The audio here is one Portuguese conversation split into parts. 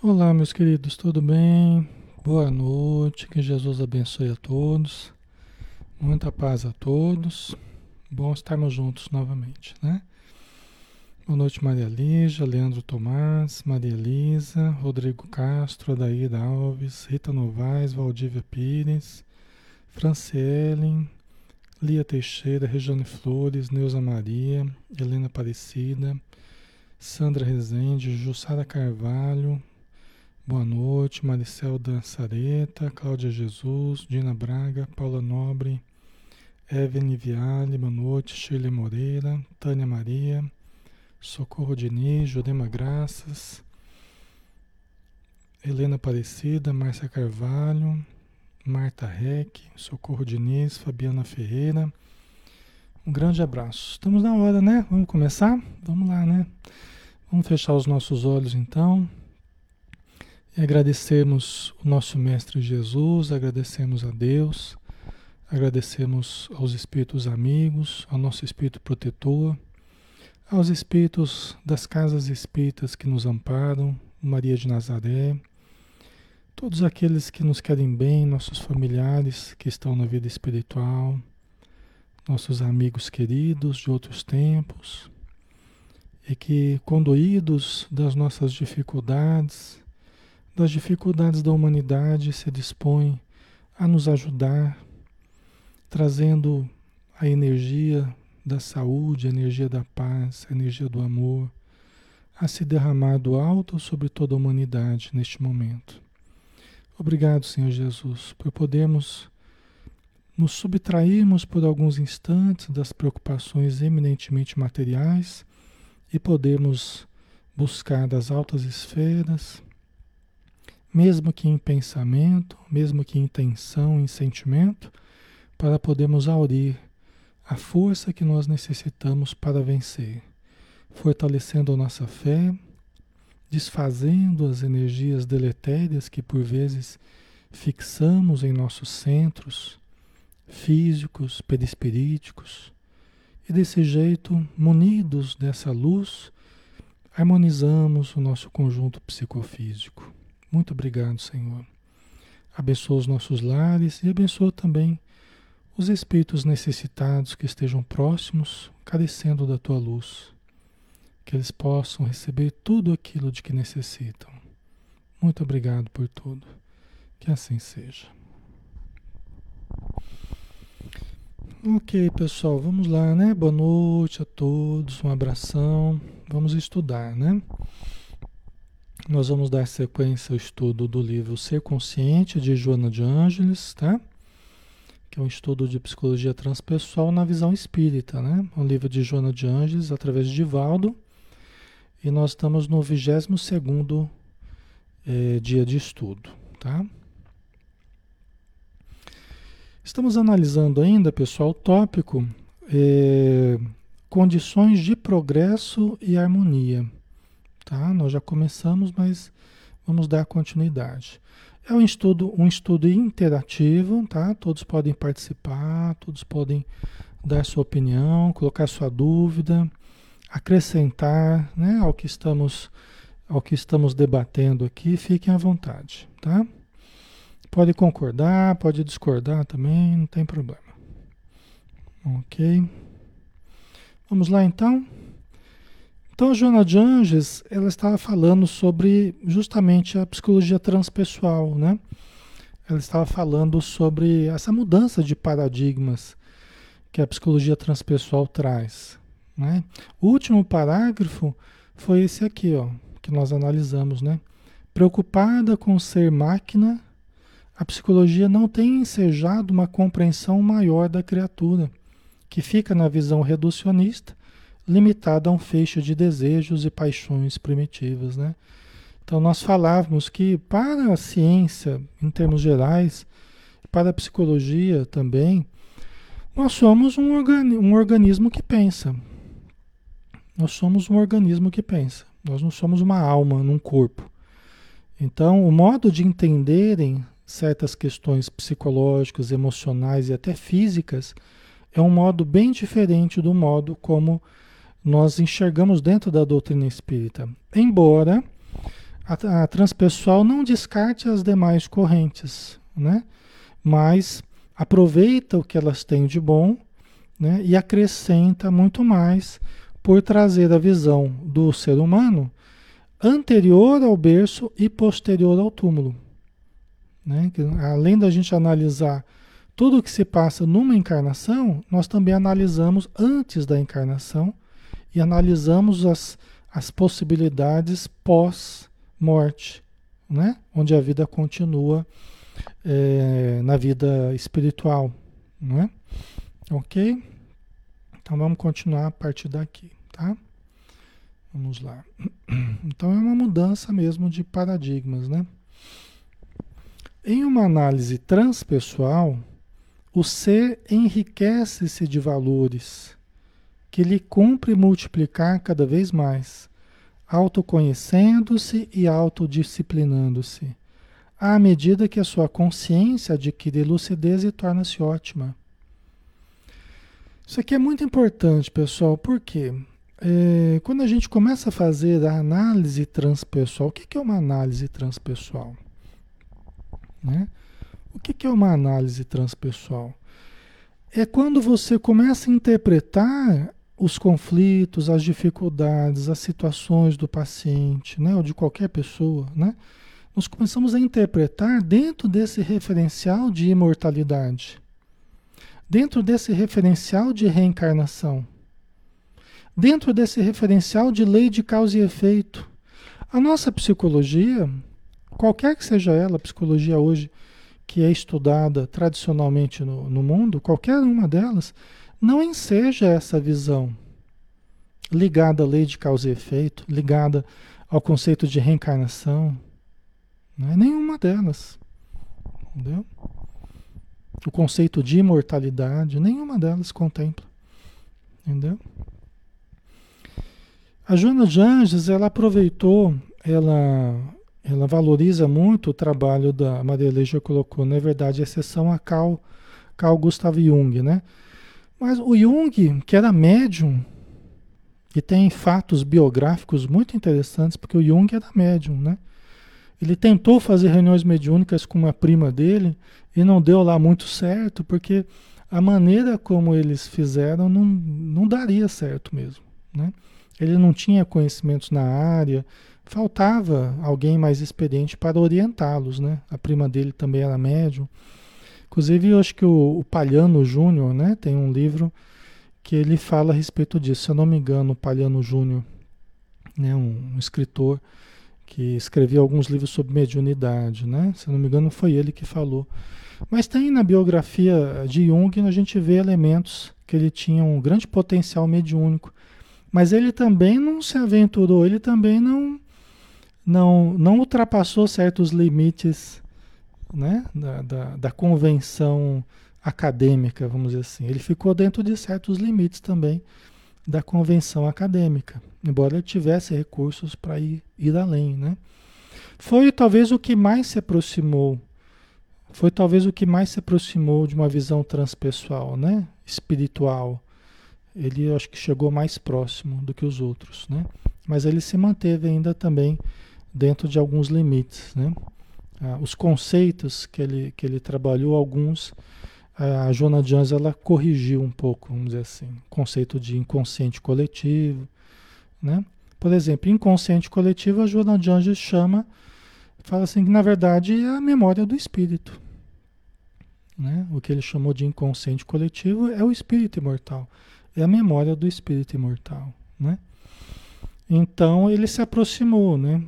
Olá, meus queridos, tudo bem? Boa noite, que Jesus abençoe a todos. Muita paz a todos. Bom estarmos juntos novamente, né? Boa noite, Maria Lígia, Leandro Tomás, Maria Elisa, Rodrigo Castro, Adaída Alves, Rita Novaes, Valdívia Pires, Franciele, Lia Teixeira, Regiane Flores, Neuza Maria, Helena Aparecida, Sandra Rezende, Jussara Carvalho, Boa noite, Maricel Dançareta, Cláudia Jesus, Dina Braga, Paula Nobre, Evelyn Viale, boa noite, Shirley Moreira, Tânia Maria, Socorro Diniz, Jurema Graças, Helena Aparecida, Márcia Carvalho, Marta Reck, Socorro Diniz, Fabiana Ferreira. Um grande abraço. Estamos na hora, né? Vamos começar? Vamos lá, né? Vamos fechar os nossos olhos então. Agradecemos o nosso Mestre Jesus, agradecemos a Deus, agradecemos aos espíritos amigos, ao nosso espírito protetor, aos espíritos das casas espíritas que nos amparam, Maria de Nazaré, todos aqueles que nos querem bem, nossos familiares que estão na vida espiritual, nossos amigos queridos de outros tempos, e que, conduídos das nossas dificuldades, das dificuldades da humanidade se dispõe a nos ajudar, trazendo a energia da saúde, a energia da paz, a energia do amor, a se derramar do alto sobre toda a humanidade neste momento. Obrigado, Senhor Jesus, por podermos nos subtrairmos por alguns instantes das preocupações eminentemente materiais e podermos buscar das altas esferas mesmo que em pensamento, mesmo que em intenção, em sentimento, para podermos aurir a força que nós necessitamos para vencer, fortalecendo a nossa fé, desfazendo as energias deletérias que por vezes fixamos em nossos centros físicos, perispiríticos, e desse jeito, munidos dessa luz, harmonizamos o nosso conjunto psicofísico. Muito obrigado, Senhor. Abençoa os nossos lares e abençoa também os espíritos necessitados que estejam próximos, carecendo da tua luz. Que eles possam receber tudo aquilo de que necessitam. Muito obrigado por tudo. Que assim seja. Ok, pessoal, vamos lá, né? Boa noite a todos, um abração. Vamos estudar, né? Nós vamos dar sequência ao estudo do livro Ser Consciente, de Joana de Ângeles, tá? Que é um estudo de psicologia transpessoal na visão espírita, né? Um livro de Joana de Ângeles, através de Divaldo. E nós estamos no 22 segundo eh, dia de estudo, tá? Estamos analisando ainda, pessoal, o tópico eh, condições de progresso e harmonia. Tá? Nós já começamos, mas vamos dar continuidade. É um estudo, um estudo interativo, tá? Todos podem participar, todos podem dar sua opinião, colocar sua dúvida, acrescentar, né, ao que estamos ao que estamos debatendo aqui, fiquem à vontade, tá? Pode concordar, pode discordar também, não tem problema. OK? Vamos lá então? Então, a Joana de Anges, ela estava falando sobre justamente a psicologia transpessoal, né? Ela estava falando sobre essa mudança de paradigmas que a psicologia transpessoal traz, né? O último parágrafo foi esse aqui, ó, que nós analisamos, né? Preocupada com ser máquina, a psicologia não tem ensejado uma compreensão maior da criatura, que fica na visão reducionista limitada a um feixe de desejos e paixões primitivas, né? Então nós falávamos que para a ciência, em termos gerais, para a psicologia também, nós somos um, organi um organismo que pensa. Nós somos um organismo que pensa. Nós não somos uma alma num corpo. Então, o modo de entenderem certas questões psicológicas, emocionais e até físicas é um modo bem diferente do modo como nós enxergamos dentro da doutrina espírita. Embora A, a transpessoal não descarte as demais correntes, né? Mas aproveita o que elas têm de bom né? e acrescenta muito mais por trazer a visão do ser humano anterior ao berço e posterior ao túmulo. Né? Além da gente analisar tudo o que se passa numa encarnação, nós também analisamos antes da encarnação e analisamos as, as possibilidades pós-morte, né? onde a vida continua é, na vida espiritual. Né? Ok? Então vamos continuar a partir daqui, tá? Vamos lá. Então é uma mudança mesmo de paradigmas, né? Em uma análise transpessoal, o ser enriquece-se de valores que lhe cumpre multiplicar cada vez mais, autoconhecendo-se e autodisciplinando-se, à medida que a sua consciência adquire lucidez e torna-se ótima. Isso aqui é muito importante, pessoal, porque é, quando a gente começa a fazer a análise transpessoal, o que, é uma análise transpessoal? Né? O que, que é uma análise transpessoal? É quando você começa a interpretar os conflitos, as dificuldades, as situações do paciente, né, ou de qualquer pessoa, né? Nós começamos a interpretar dentro desse referencial de imortalidade dentro desse referencial de reencarnação, dentro desse referencial de lei de causa e efeito. A nossa psicologia, qualquer que seja ela, a psicologia hoje que é estudada tradicionalmente no, no mundo, qualquer uma delas, não enseja essa visão ligada à lei de causa e efeito, ligada ao conceito de reencarnação. Não é nenhuma delas. Entendeu? o conceito de imortalidade, nenhuma delas contempla. Entendeu? A Joana de Anjos, ela aproveitou, ela, ela valoriza muito o trabalho da Maria Leija colocou, na verdade, exceção a Carl, Carl Gustav Jung, né? Mas o Jung, que era médium, e tem fatos biográficos muito interessantes, porque o Jung era médium, né? Ele tentou fazer reuniões mediúnicas com uma prima dele e não deu lá muito certo, porque a maneira como eles fizeram não, não daria certo mesmo. Né? Ele não tinha conhecimentos na área, faltava alguém mais experiente para orientá-los. Né? A prima dele também era médium. Inclusive, eu acho que o, o Palhano Júnior né, tem um livro que ele fala a respeito disso. Se eu não me engano, o Palhano Júnior, né, um, um escritor que escrevia alguns livros sobre mediunidade, né? Se não me engano, foi ele que falou. Mas tem na biografia de Jung, a gente vê elementos que ele tinha um grande potencial mediúnico. Mas ele também não se aventurou, ele também não, não, não ultrapassou certos limites né? da, da, da convenção acadêmica, vamos dizer assim. Ele ficou dentro de certos limites também da convenção acadêmica embora ele tivesse recursos para ir, ir além, né? Foi talvez o que mais se aproximou, foi talvez o que mais se aproximou de uma visão transpessoal, né? Espiritual. Ele acho que chegou mais próximo do que os outros, né? Mas ele se manteve ainda também dentro de alguns limites, né? Ah, os conceitos que ele, que ele trabalhou, alguns, a Joana Jones ela corrigiu um pouco, vamos dizer assim, conceito de inconsciente coletivo, né? Por exemplo, inconsciente coletivo, a Joana de Anjos chama, fala assim que na verdade é a memória do espírito. Né? O que ele chamou de inconsciente coletivo é o espírito imortal, é a memória do espírito imortal. Né? Então ele se aproximou, né?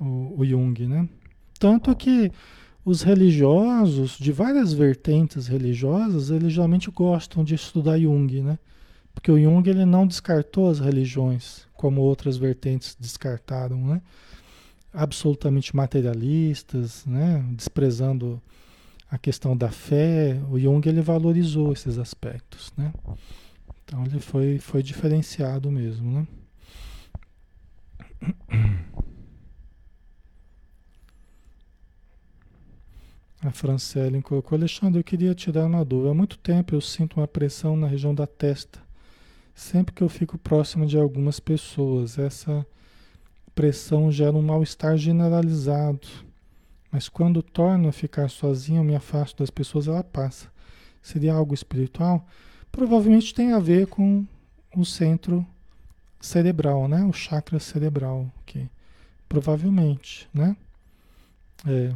o, o Jung. Né? Tanto que os religiosos, de várias vertentes religiosas, eles geralmente gostam de estudar Jung, né? Porque o Jung ele não descartou as religiões, como outras vertentes descartaram, né? absolutamente materialistas, né? desprezando a questão da fé. O Jung ele valorizou esses aspectos. Né? Então ele foi, foi diferenciado mesmo. Né? A Francelle colocou, Alexandre, eu queria tirar uma dúvida. Há muito tempo eu sinto uma pressão na região da testa sempre que eu fico próximo de algumas pessoas. Essa pressão gera um mal-estar generalizado. Mas quando torno a ficar sozinho, eu me afasto das pessoas, ela passa. Seria algo espiritual? Provavelmente tem a ver com o centro cerebral, né? O chakra cerebral, que provavelmente, né? É,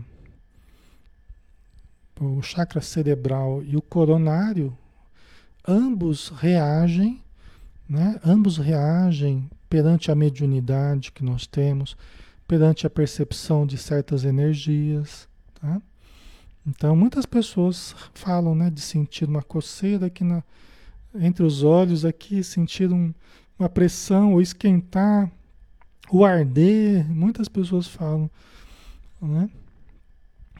o chakra cerebral e o coronário, ambos reagem, né? Ambos reagem perante a mediunidade que nós temos, perante a percepção de certas energias, tá? Então, muitas pessoas falam, né, de sentir uma coceira aqui na, entre os olhos, aqui, sentir um, uma pressão, ou esquentar, o arder, muitas pessoas falam, né?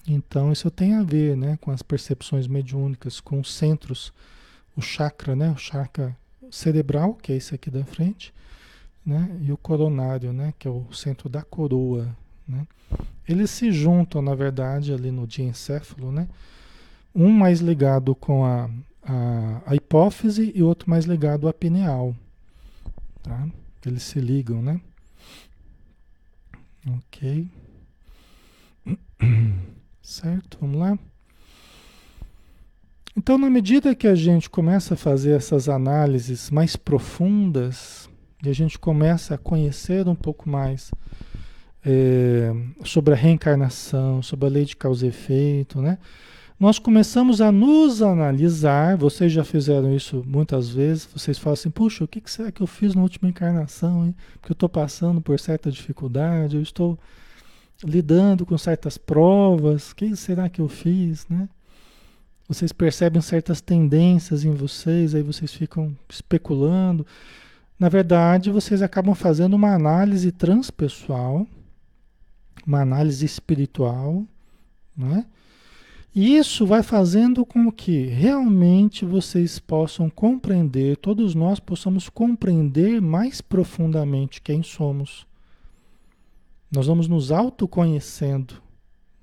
Então, isso tem a ver, né, com as percepções mediúnicas, com os centros, o chakra, né, o chakra cerebral, que é esse aqui da frente, né? E o coronário, né? Que é o centro da coroa, né? Eles se juntam, na verdade, ali no diencéfalo, né? Um mais ligado com a, a, a hipófise e outro mais ligado à pineal, tá? Eles se ligam, né? Ok. Certo, vamos lá? Então, na medida que a gente começa a fazer essas análises mais profundas, e a gente começa a conhecer um pouco mais é, sobre a reencarnação, sobre a lei de causa e efeito, né? Nós começamos a nos analisar, vocês já fizeram isso muitas vezes, vocês falam assim, puxa, o que será que eu fiz na última encarnação, hein? Porque eu estou passando por certa dificuldade, eu estou lidando com certas provas, o que será que eu fiz, né? Vocês percebem certas tendências em vocês, aí vocês ficam especulando. Na verdade, vocês acabam fazendo uma análise transpessoal, uma análise espiritual, né? E isso vai fazendo com que realmente vocês possam compreender, todos nós possamos compreender mais profundamente quem somos. Nós vamos nos autoconhecendo,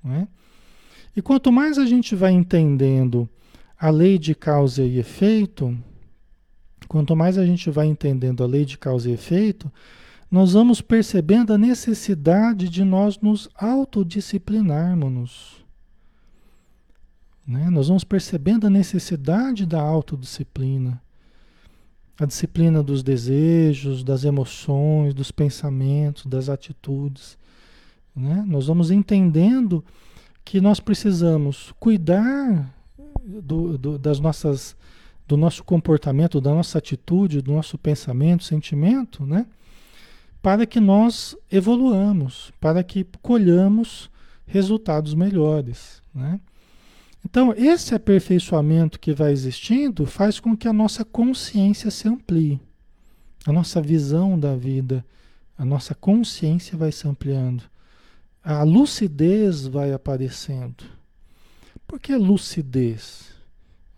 né? E quanto mais a gente vai entendendo a lei de causa e efeito, Quanto mais a gente vai entendendo a lei de causa e efeito, nós vamos percebendo a necessidade de nós nos autodisciplinarmos. Né? Nós vamos percebendo a necessidade da autodisciplina. A disciplina dos desejos, das emoções, dos pensamentos, das atitudes. Né? Nós vamos entendendo que nós precisamos cuidar do, do, das nossas do nosso comportamento, da nossa atitude, do nosso pensamento, sentimento, né? Para que nós evoluamos, para que colhamos resultados melhores, né? Então, esse aperfeiçoamento que vai existindo faz com que a nossa consciência se amplie. A nossa visão da vida, a nossa consciência vai se ampliando. A lucidez vai aparecendo. Por que lucidez?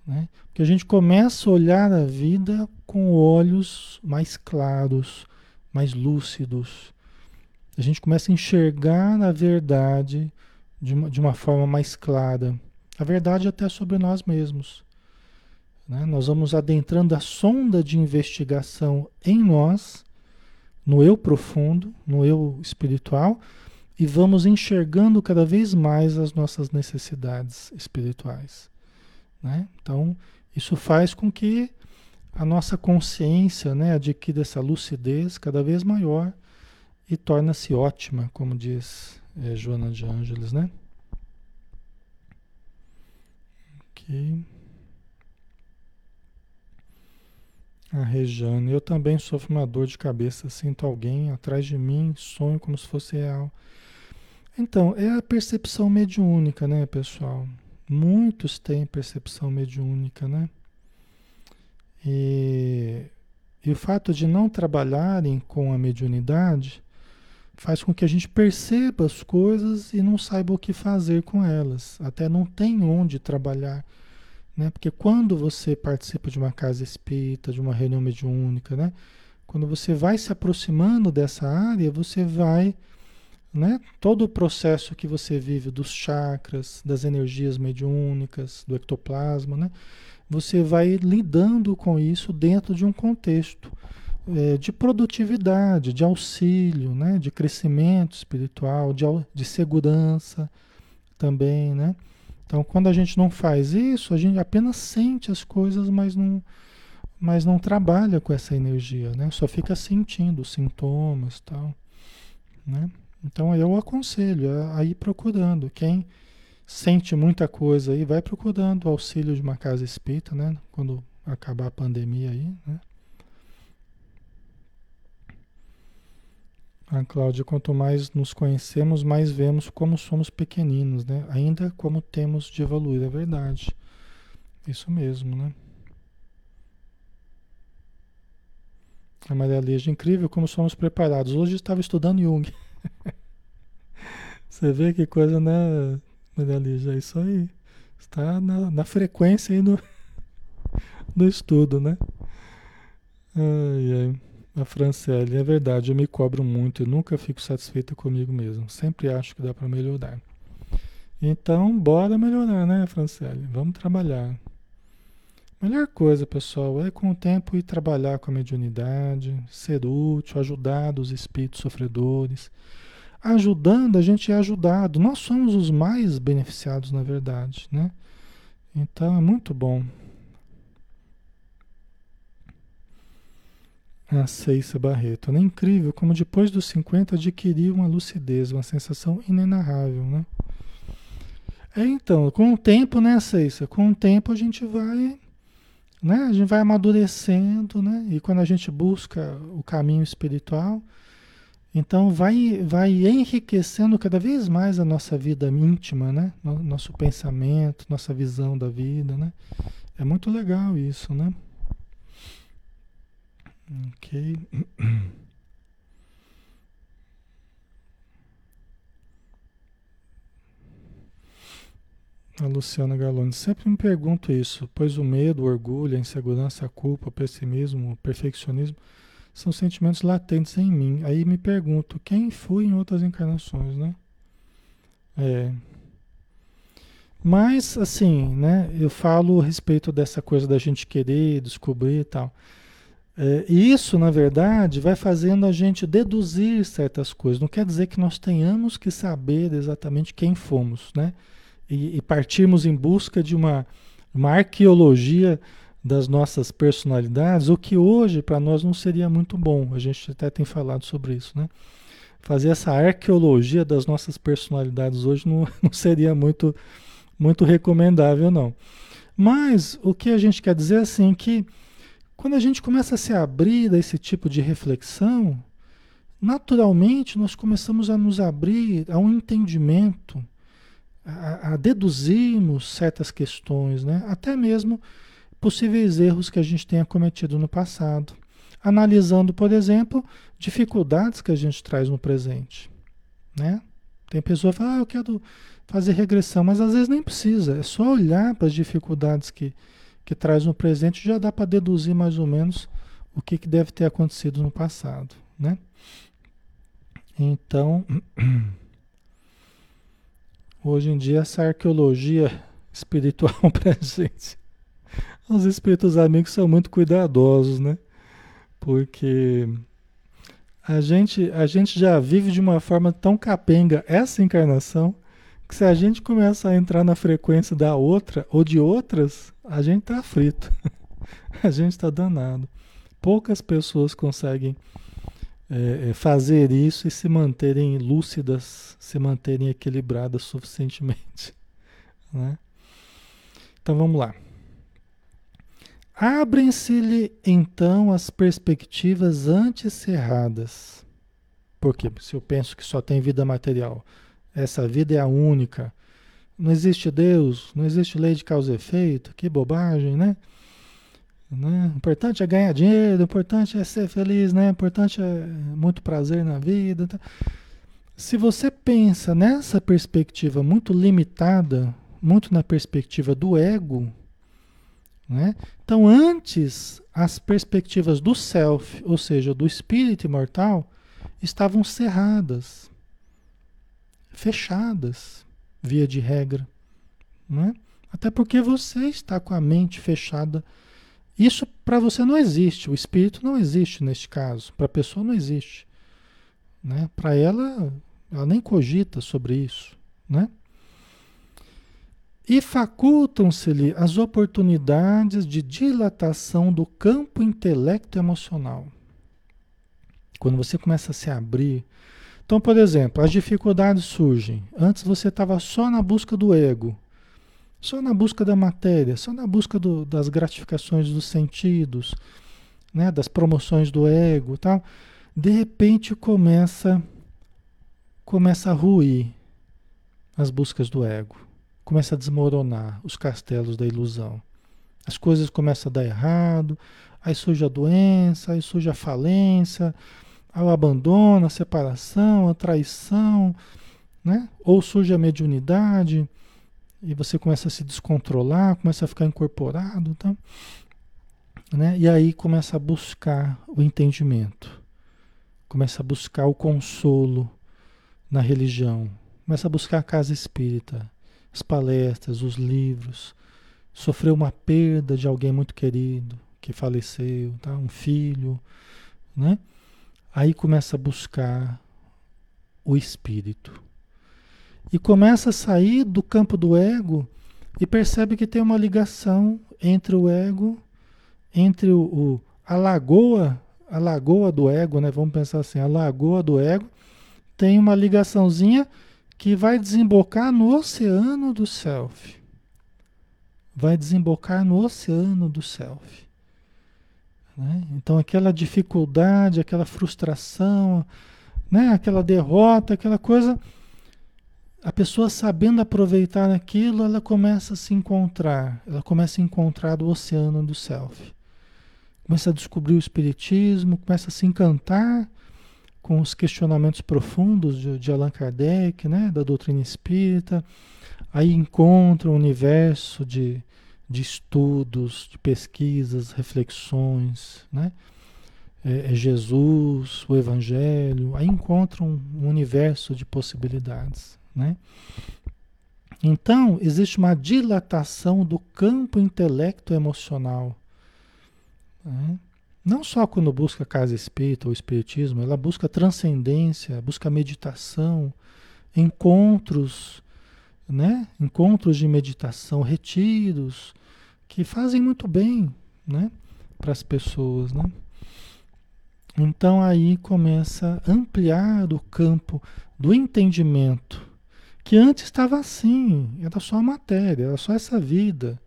Né? Porque a gente começa a olhar a vida com olhos mais claros, mais lúcidos. A gente começa a enxergar a verdade de uma, de uma forma mais clara. A verdade até sobre nós mesmos. Né? Nós vamos adentrando a sonda de investigação em nós, no eu profundo, no eu espiritual, e vamos enxergando cada vez mais as nossas necessidades espirituais. Né? Então, isso faz com que a nossa consciência né, adquira essa lucidez cada vez maior e torna-se ótima, como diz é, Joana de Ângeles, né? Ok. A Rejane, eu também sofro uma dor de cabeça, sinto alguém atrás de mim, sonho como se fosse real. Então, é a percepção mediúnica, né, pessoal? Muitos têm percepção mediúnica, né? E, e o fato de não trabalharem com a mediunidade faz com que a gente perceba as coisas e não saiba o que fazer com elas. Até não tem onde trabalhar. Né? Porque quando você participa de uma casa espírita, de uma reunião mediúnica, né? quando você vai se aproximando dessa área, você vai né? Todo o processo que você vive dos chakras, das energias mediúnicas, do ectoplasma, né? Você vai lidando com isso dentro de um contexto é, de produtividade, de auxílio, né? de crescimento espiritual, de, de segurança também, né? Então, quando a gente não faz isso, a gente apenas sente as coisas, mas não, mas não trabalha com essa energia, né? Só fica sentindo os sintomas tal, né? Então, eu aconselho a, a ir procurando. Quem sente muita coisa aí, vai procurando o auxílio de uma casa espírita, né? Quando acabar a pandemia aí, né? A Cláudia, quanto mais nos conhecemos, mais vemos como somos pequeninos, né? Ainda como temos de evoluir, é verdade. Isso mesmo, né? A Maria Lígia, incrível como somos preparados. Hoje estava estudando Jung. Você vê que coisa, né, Maria Lígia? É isso aí. Está na, na frequência aí no, no estudo, né? Ai, ai. A Franciele, é verdade, eu me cobro muito e nunca fico satisfeita comigo mesmo. Sempre acho que dá para melhorar. Então, bora melhorar, né, Franciele? Vamos trabalhar. Melhor coisa, pessoal, é com o tempo ir trabalhar com a mediunidade, ser útil, ajudar os espíritos sofredores. Ajudando, a gente é ajudado. Nós somos os mais beneficiados, na verdade, né? Então, é muito bom. A Ceissa Barreto. É incrível como depois dos 50 adquiriu uma lucidez, uma sensação inenarrável, né? É, então, com o tempo, né, Ceissa? Com o tempo a gente vai, né? A gente vai amadurecendo, né? E quando a gente busca o caminho espiritual, então vai, vai enriquecendo cada vez mais a nossa vida íntima, né? Nosso pensamento, nossa visão da vida, né? É muito legal isso, né? Ok. A Luciana Galone, sempre me pergunto isso, pois o medo, o orgulho, a insegurança, a culpa, o pessimismo, o perfeccionismo são sentimentos latentes em mim. Aí me pergunto, quem fui em outras encarnações, né? É. Mas, assim, né, eu falo a respeito dessa coisa da gente querer descobrir e tal. É, isso, na verdade, vai fazendo a gente deduzir certas coisas. Não quer dizer que nós tenhamos que saber exatamente quem fomos, né? E, e partirmos em busca de uma, uma arqueologia das nossas personalidades, o que hoje para nós não seria muito bom. A gente até tem falado sobre isso, né? Fazer essa arqueologia das nossas personalidades hoje não, não seria muito, muito recomendável, não. Mas o que a gente quer dizer assim que quando a gente começa a se abrir a esse tipo de reflexão, naturalmente nós começamos a nos abrir a um entendimento, a, a deduzirmos certas questões, né? até mesmo possíveis erros que a gente tenha cometido no passado, analisando, por exemplo, dificuldades que a gente traz no presente. Né? Tem pessoa que fala, ah, eu quero fazer regressão, mas às vezes nem precisa, é só olhar para as dificuldades que, que traz no presente, já dá para deduzir mais ou menos o que, que deve ter acontecido no passado, né? Então, hoje em dia, essa arqueologia espiritual para gente, os espíritos amigos são muito cuidadosos, né? Porque a gente, a gente já vive de uma forma tão capenga essa encarnação que se a gente começa a entrar na frequência da outra ou de outras, a gente tá frito. a gente está danado. Poucas pessoas conseguem é, é, fazer isso e se manterem lúcidas, se manterem equilibradas suficientemente. Né? Então vamos lá. Abrem-se-lhe então as perspectivas antes cerradas. Porque se eu penso que só tem vida material, essa vida é a única. Não existe Deus, não existe lei de causa e efeito, que bobagem, né? né? O importante é ganhar dinheiro, o importante é ser feliz, né? O importante é muito prazer na vida. Tá? Se você pensa nessa perspectiva muito limitada, muito na perspectiva do ego, né? Então, antes, as perspectivas do self, ou seja, do espírito imortal, estavam cerradas fechadas, via de regra. Né? Até porque você está com a mente fechada Isso para você não existe, o espírito não existe neste caso, para a pessoa não existe. Né? Para ela, ela nem cogita sobre isso. Né? E facultam-se-lhe as oportunidades de dilatação do campo intelecto emocional. Quando você começa a se abrir. Então, por exemplo, as dificuldades surgem. Antes você estava só na busca do ego, só na busca da matéria, só na busca do, das gratificações dos sentidos, né, das promoções do ego, tal. De repente começa começa a ruir as buscas do ego, começa a desmoronar os castelos da ilusão. As coisas começam a dar errado, aí surge a doença, aí surge a falência, ao abandono, a separação, a traição, né? ou surge a mediunidade e você começa a se descontrolar, começa a ficar incorporado, tá? né? e aí começa a buscar o entendimento, começa a buscar o consolo na religião, começa a buscar a casa espírita, as palestras, os livros, sofreu uma perda de alguém muito querido que faleceu, tá? um filho, né? Aí começa a buscar o espírito. E começa a sair do campo do ego e percebe que tem uma ligação entre o ego, entre o, o a lagoa, a lagoa do ego, né? Vamos pensar assim, a lagoa do ego tem uma ligaçãozinha que vai desembocar no oceano do self. Vai desembocar no oceano do self. Né? Então aquela dificuldade, aquela frustração, né? aquela derrota, aquela coisa, a pessoa sabendo aproveitar aquilo, ela começa a se encontrar, ela começa a encontrar o oceano do self. Começa a descobrir o espiritismo, começa a se encantar com os questionamentos profundos de, de Allan Kardec, né? da doutrina espírita. Aí encontra um universo de, de estudos, de pesquisas, reflexões, né? É, é Jesus, o Evangelho, aí encontram um, universo de possibilidades, né? Então, existe uma dilatação do campo intelecto emocional. Né? Não só quando busca casa espírita ou espiritismo, ela busca transcendência, busca meditação, encontros né? Encontros de meditação, retiros, que fazem muito bem, né? Para as pessoas, né? Então aí começa a ampliar o campo do entendimento, que antes estava assim, era só a matéria, era só essa vida,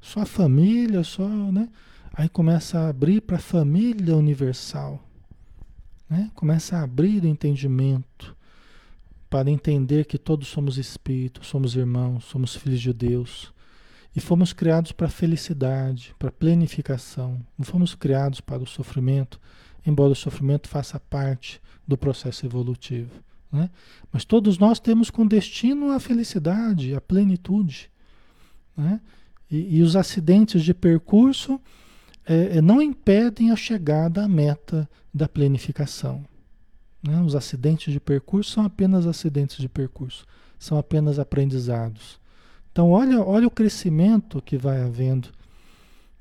só a família, só, né? Aí começa a abrir para a família universal, né? Começa a abrir o entendimento para entender que todos somos espíritos, somos irmãos, somos filhos de Deus. E fomos criados para felicidade, para a plenificação. Não fomos criados para o sofrimento, embora o sofrimento faça parte do processo evolutivo. Né? Mas todos nós temos com destino a felicidade, a plenitude. Né? E, e, os acidentes de percurso é, não impedem a chegada à meta da plenificação. Né? Os acidentes de percurso são apenas acidentes de percurso, são apenas aprendizados. Então, olha, olha o crescimento que vai havendo.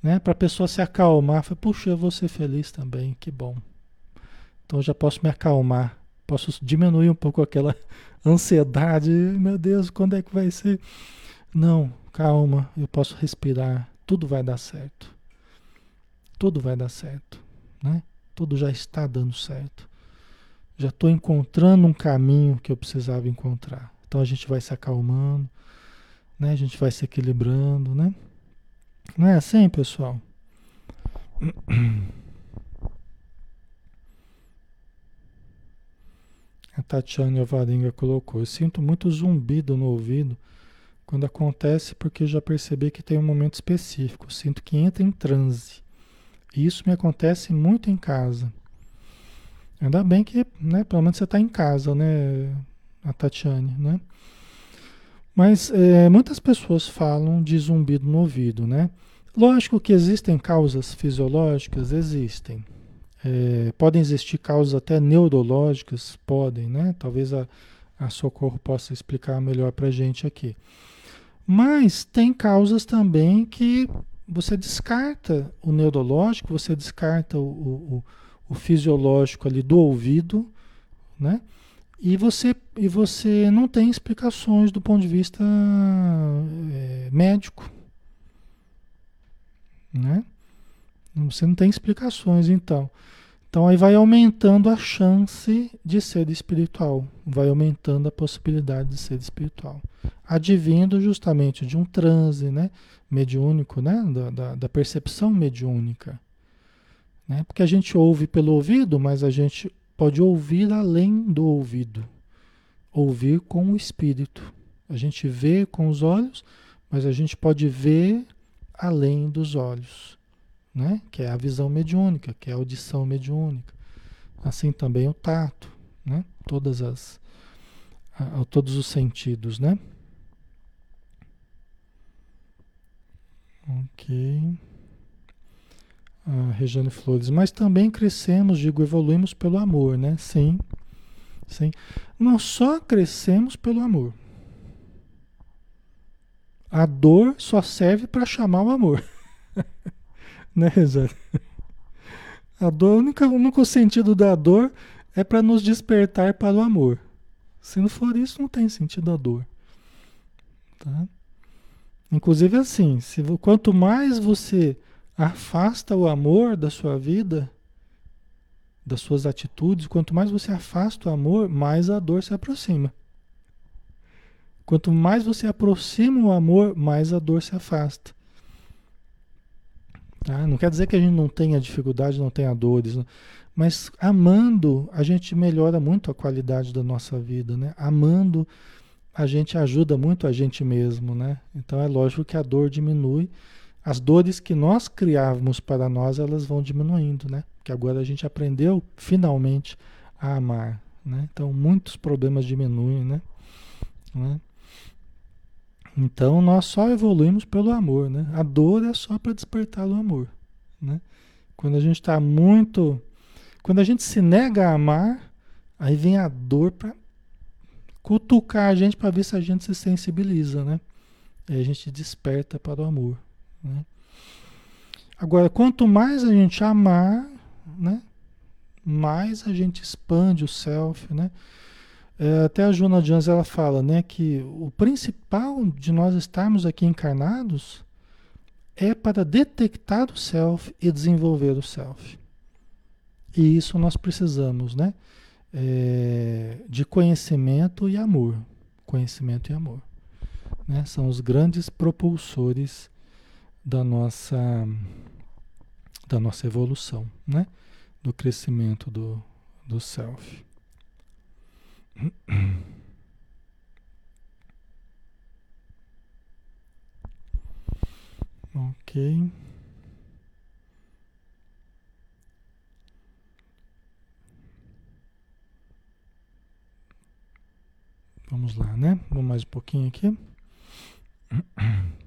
Né? Para a pessoa se acalmar, fala, puxa, eu vou ser feliz também, que bom. Então, já posso me acalmar, posso diminuir um pouco aquela ansiedade. Meu Deus, quando é que vai ser? Não, calma, eu posso respirar, tudo vai dar certo. Tudo vai dar certo, né? Tudo já está dando certo já estou encontrando um caminho que eu precisava encontrar. Então a gente vai se acalmando, né? A gente vai se equilibrando, né? Não é assim, pessoal? A Tatiana Alvarenga colocou: Eu sinto muito zumbido no ouvido quando acontece, porque já percebi que tem um momento específico. Sinto que entra em transe. E isso me acontece muito em casa. Ainda bem que, né, pelo menos você está em casa, né, a Tatiane, né? Mas é, muitas pessoas falam de zumbido no ouvido, né? Lógico que existem causas fisiológicas, existem. É, podem existir causas até neurológicas, podem, né? Talvez a, a Socorro possa explicar melhor para a gente aqui. Mas tem causas também que você descarta o neurológico, você descarta o, o, o fisiológico ali do ouvido, né? E você, e você não tem explicações do ponto de vista é, médico. Né? Você não tem explicações, então. Então aí vai aumentando a chance de ser espiritual, vai aumentando a possibilidade de ser espiritual. Advindo justamente de um transe né? mediúnico, né? da, da, da percepção mediúnica. Né? Porque a gente ouve pelo ouvido, mas a gente pode ouvir além do ouvido, ouvir com o espírito. A gente vê com os olhos, mas a gente pode ver além dos olhos, né? que é a visão mediúnica, que é a audição mediúnica. Assim também o tato, né? Todas as, a, a, todos os sentidos, né? Ok a Regiane Flores, mas também crescemos, digo, evoluímos pelo amor, né? Sim, sim. Nós só crescemos pelo amor. A dor só serve para chamar o amor. né, Regiane? A dor, o único, o único sentido da dor é para nos despertar para o amor. Se não for isso, não tem sentido a dor. Tá? Inclusive assim, se, quanto mais você afasta o amor da sua vida, das suas atitudes, quanto mais você afasta o amor, mais a dor se aproxima. Quanto mais você aproxima o amor, mais a dor se afasta. Tá? Não quer dizer que a gente não tenha dificuldade, não tenha dores, mas amando, a gente melhora muito a qualidade da nossa vida, né? Amando, a gente ajuda muito a gente mesmo, né? Então é lógico que a dor diminui as dores que nós criávamos para nós, elas vão diminuindo, né? Porque agora a gente aprendeu finalmente a amar, né? Então muitos problemas diminuem, né? né? Então nós só evoluímos pelo amor, né? A dor é só para despertar o amor, né? Quando a gente está muito, quando a gente se nega a amar, aí vem a dor para cutucar a gente para ver se a gente se sensibiliza, né? Aí a gente desperta para o amor. Né? Agora, quanto mais a gente amar, né, mais a gente expande o self, né? É, até a Juna Jones ela fala, né, que o principal de nós estarmos aqui encarnados é para detectar o self e desenvolver o self. E isso nós precisamos, né? É, de conhecimento e amor. Conhecimento e amor. Né? São os grandes propulsores da nossa da nossa evolução, né? Do crescimento do, do self. Ok. Vamos lá, né? Vamos mais um pouquinho aqui.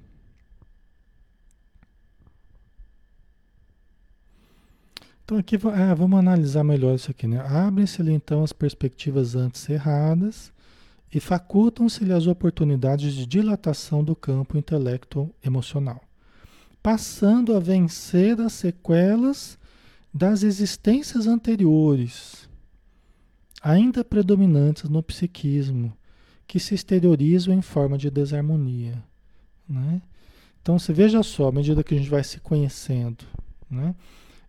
Então aqui é, vamos analisar melhor isso aqui, né? Abrem-se-lhe então as perspectivas antes erradas e facultam-se-lhe as oportunidades de dilatação do campo intelecto-emocional, passando a vencer as sequelas das existências anteriores, ainda predominantes no psiquismo, que se exteriorizam em forma de desarmonia. Né? Então você veja só, à medida que a gente vai se conhecendo, né?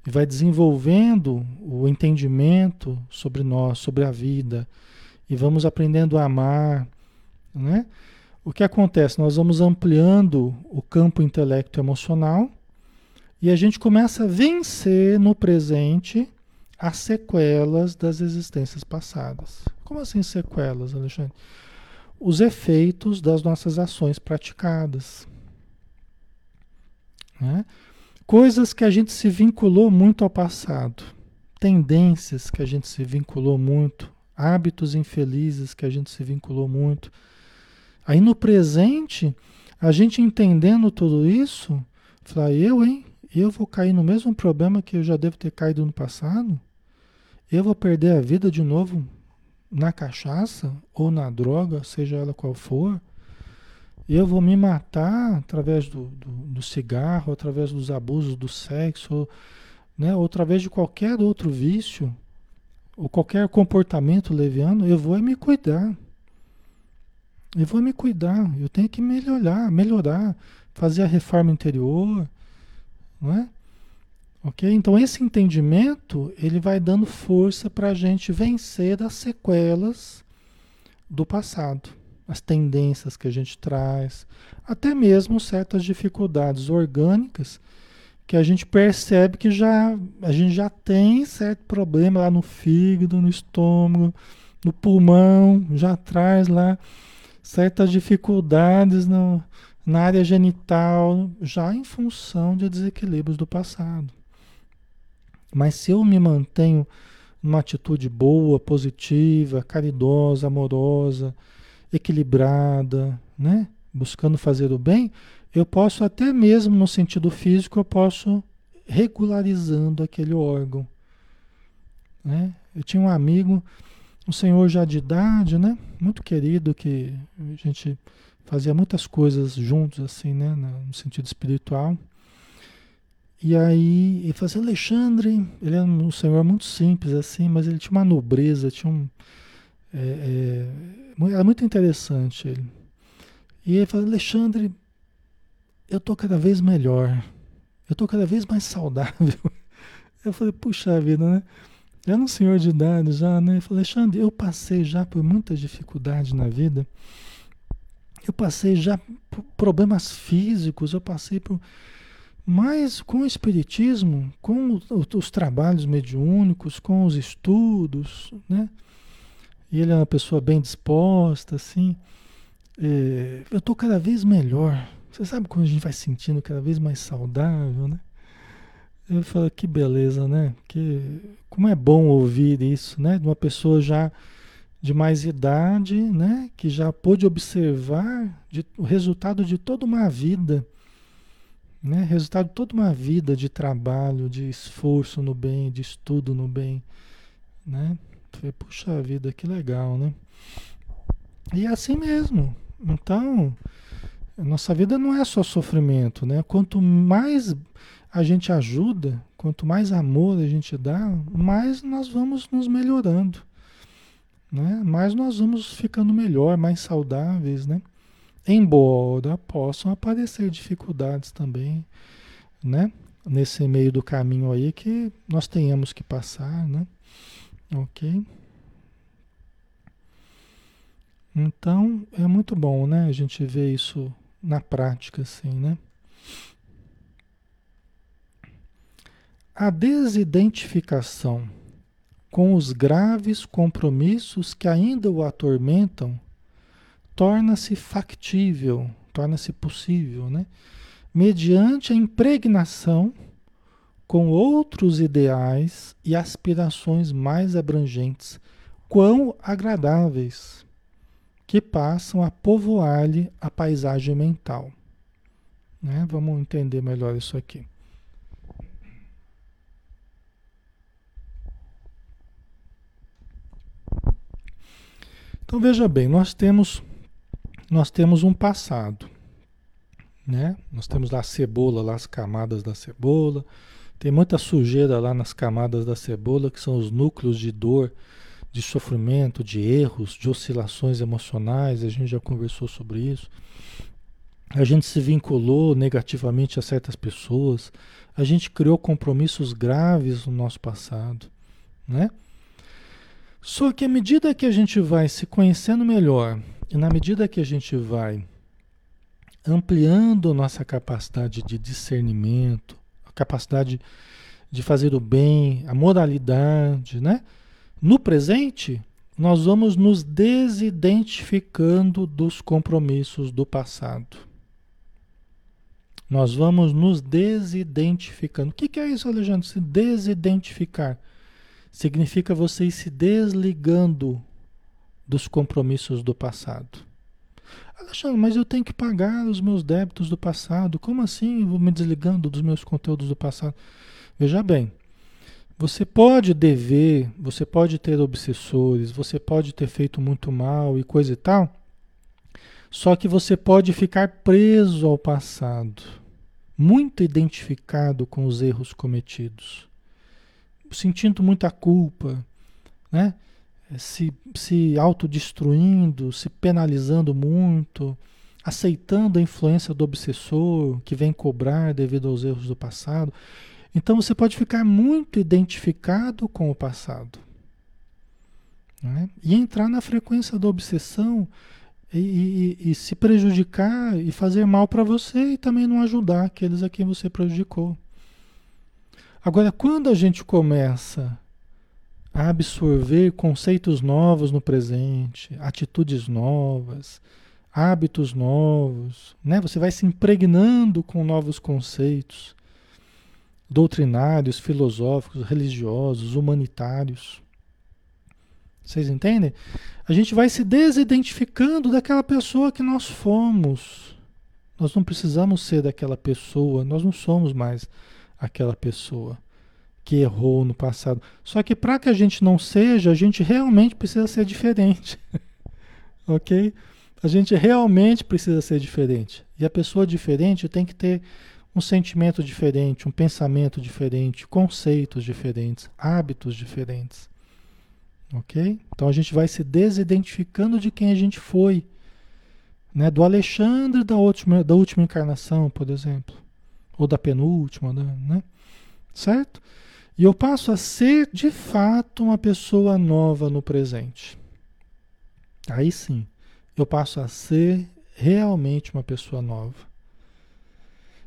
E vai desenvolvendo o entendimento sobre nós, sobre a vida, e vamos aprendendo a amar, né? O que acontece? Nós vamos ampliando o campo intelecto emocional e a gente começa a vencer no presente as sequelas das existências passadas. Como assim sequelas, Alexandre? Os efeitos das nossas ações praticadas. Né? Coisas que a gente se vinculou muito ao passado, tendências que a gente se vinculou muito, hábitos infelizes que a gente se vinculou muito. Aí no presente, a gente entendendo tudo isso, fala, eu, hein? Eu vou cair no mesmo problema que eu já devo ter caído no passado? Eu vou perder a vida de novo na cachaça ou na droga, seja ela qual for? Eu vou me matar através do, do, do cigarro, através dos abusos do sexo, né? ou através de qualquer outro vício, ou qualquer comportamento leviano, eu vou me cuidar. Eu vou me cuidar, eu tenho que melhorar, melhorar, fazer a reforma interior, não é? Ok? Então esse entendimento ele vai dando força para a gente vencer as sequelas do passado, as tendências que a gente traz, até mesmo certas dificuldades orgânicas que a gente percebe que já a gente já tem certo problema lá no fígado, no estômago, no pulmão, já traz lá certas dificuldades no, na área genital, já em função de desequilíbrios do passado. Mas se eu me mantenho numa atitude boa, positiva, caridosa, amorosa, equilibrada, né? buscando fazer o bem, eu posso até mesmo no sentido físico, eu posso regularizando aquele órgão. Né? Eu tinha um amigo, um senhor já de idade, né? muito querido, que a gente fazia muitas coisas juntos, assim, né? no sentido espiritual. E aí ele falou assim, Alexandre, ele era um senhor muito simples, assim, mas ele tinha uma nobreza, tinha um. É, é, era muito interessante ele. E ele falou, Alexandre, eu tô cada vez melhor. Eu tô cada vez mais saudável. Eu falei, puxa vida, né? Era um senhor de idade já, né? Eu falei, Alexandre, eu passei já por muitas dificuldades na vida. Eu passei já por problemas físicos, eu passei por. Mas com o Espiritismo, com os trabalhos mediúnicos, com os estudos, né? E ele é uma pessoa bem disposta, assim. É, eu estou cada vez melhor. Você sabe quando a gente vai sentindo cada vez mais saudável, né? Eu falo, que beleza, né? Que, como é bom ouvir isso, né? De uma pessoa já de mais idade, né? Que já pôde observar de, o resultado de toda uma vida, né? Resultado de toda uma vida de trabalho, de esforço no bem, de estudo no bem, né? Falei, puxa vida, que legal, né? E é assim mesmo. Então, nossa vida não é só sofrimento, né? Quanto mais a gente ajuda, quanto mais amor a gente dá, mais nós vamos nos melhorando, né? Mais nós vamos ficando melhor, mais saudáveis, né? Embora possam aparecer dificuldades também, né? Nesse meio do caminho aí que nós tenhamos que passar, né? Ok? Então é muito bom, né? A gente ver isso na prática, assim, né? A desidentificação com os graves compromissos que ainda o atormentam torna-se factível, torna-se possível, né? Mediante a impregnação com outros ideais e aspirações mais abrangentes, quão agradáveis que passam a povoar-lhe a paisagem mental. Né? Vamos entender melhor isso aqui. Então veja bem, nós temos nós temos um passado, né? Nós temos lá a cebola, lá as camadas da cebola. Tem muita sujeira lá nas camadas da cebola, que são os núcleos de dor de sofrimento, de erros, de oscilações emocionais, a gente já conversou sobre isso. A gente se vinculou negativamente a certas pessoas, a gente criou compromissos graves no nosso passado, né? Só que à medida que a gente vai se conhecendo melhor, e na medida que a gente vai ampliando nossa capacidade de discernimento, capacidade de fazer o bem, a moralidade, né? No presente, nós vamos nos desidentificando dos compromissos do passado. Nós vamos nos desidentificando. O que, é isso, Alexandre? Se desidentificar significa você ir se desligando dos compromissos do passado. Alexandre, mas eu tenho que pagar os meus débitos do passado. Como assim eu vou me desligando dos meus conteúdos do passado? Veja bem, você pode dever, você pode ter obsessores, você pode ter feito muito mal e coisa e tal. Só que você pode ficar preso ao passado, muito identificado com os erros cometidos, sentindo muita culpa, né? Se, se autodestruindo, se penalizando muito, aceitando a influência do obsessor que vem cobrar devido aos erros do passado. Então você pode ficar muito identificado com o passado. Né? E entrar na frequência da obsessão e, e, e se prejudicar e fazer mal para você e também não ajudar aqueles a quem você prejudicou. Agora, quando a gente começa a absorver conceitos novos no presente, atitudes novas, hábitos novos, né? Você vai se impregnando com novos conceitos doutrinários, filosóficos, religiosos, humanitários. Vocês entendem? A gente vai se desidentificando daquela pessoa que nós fomos. Nós não precisamos ser daquela pessoa, nós não somos mais aquela pessoa que errou no passado. Só que para que a gente não seja, a gente realmente precisa ser diferente. ok? A gente realmente precisa ser diferente. E a pessoa diferente tem que ter um sentimento diferente, um pensamento diferente, conceitos diferentes, hábitos diferentes. Ok? Então a gente vai se desidentificando de quem a gente foi. Né? Do Alexandre da última, da última encarnação, por exemplo. Ou da penúltima, né? Certo? E eu passo a ser de fato uma pessoa nova no presente. Aí sim, eu passo a ser realmente uma pessoa nova.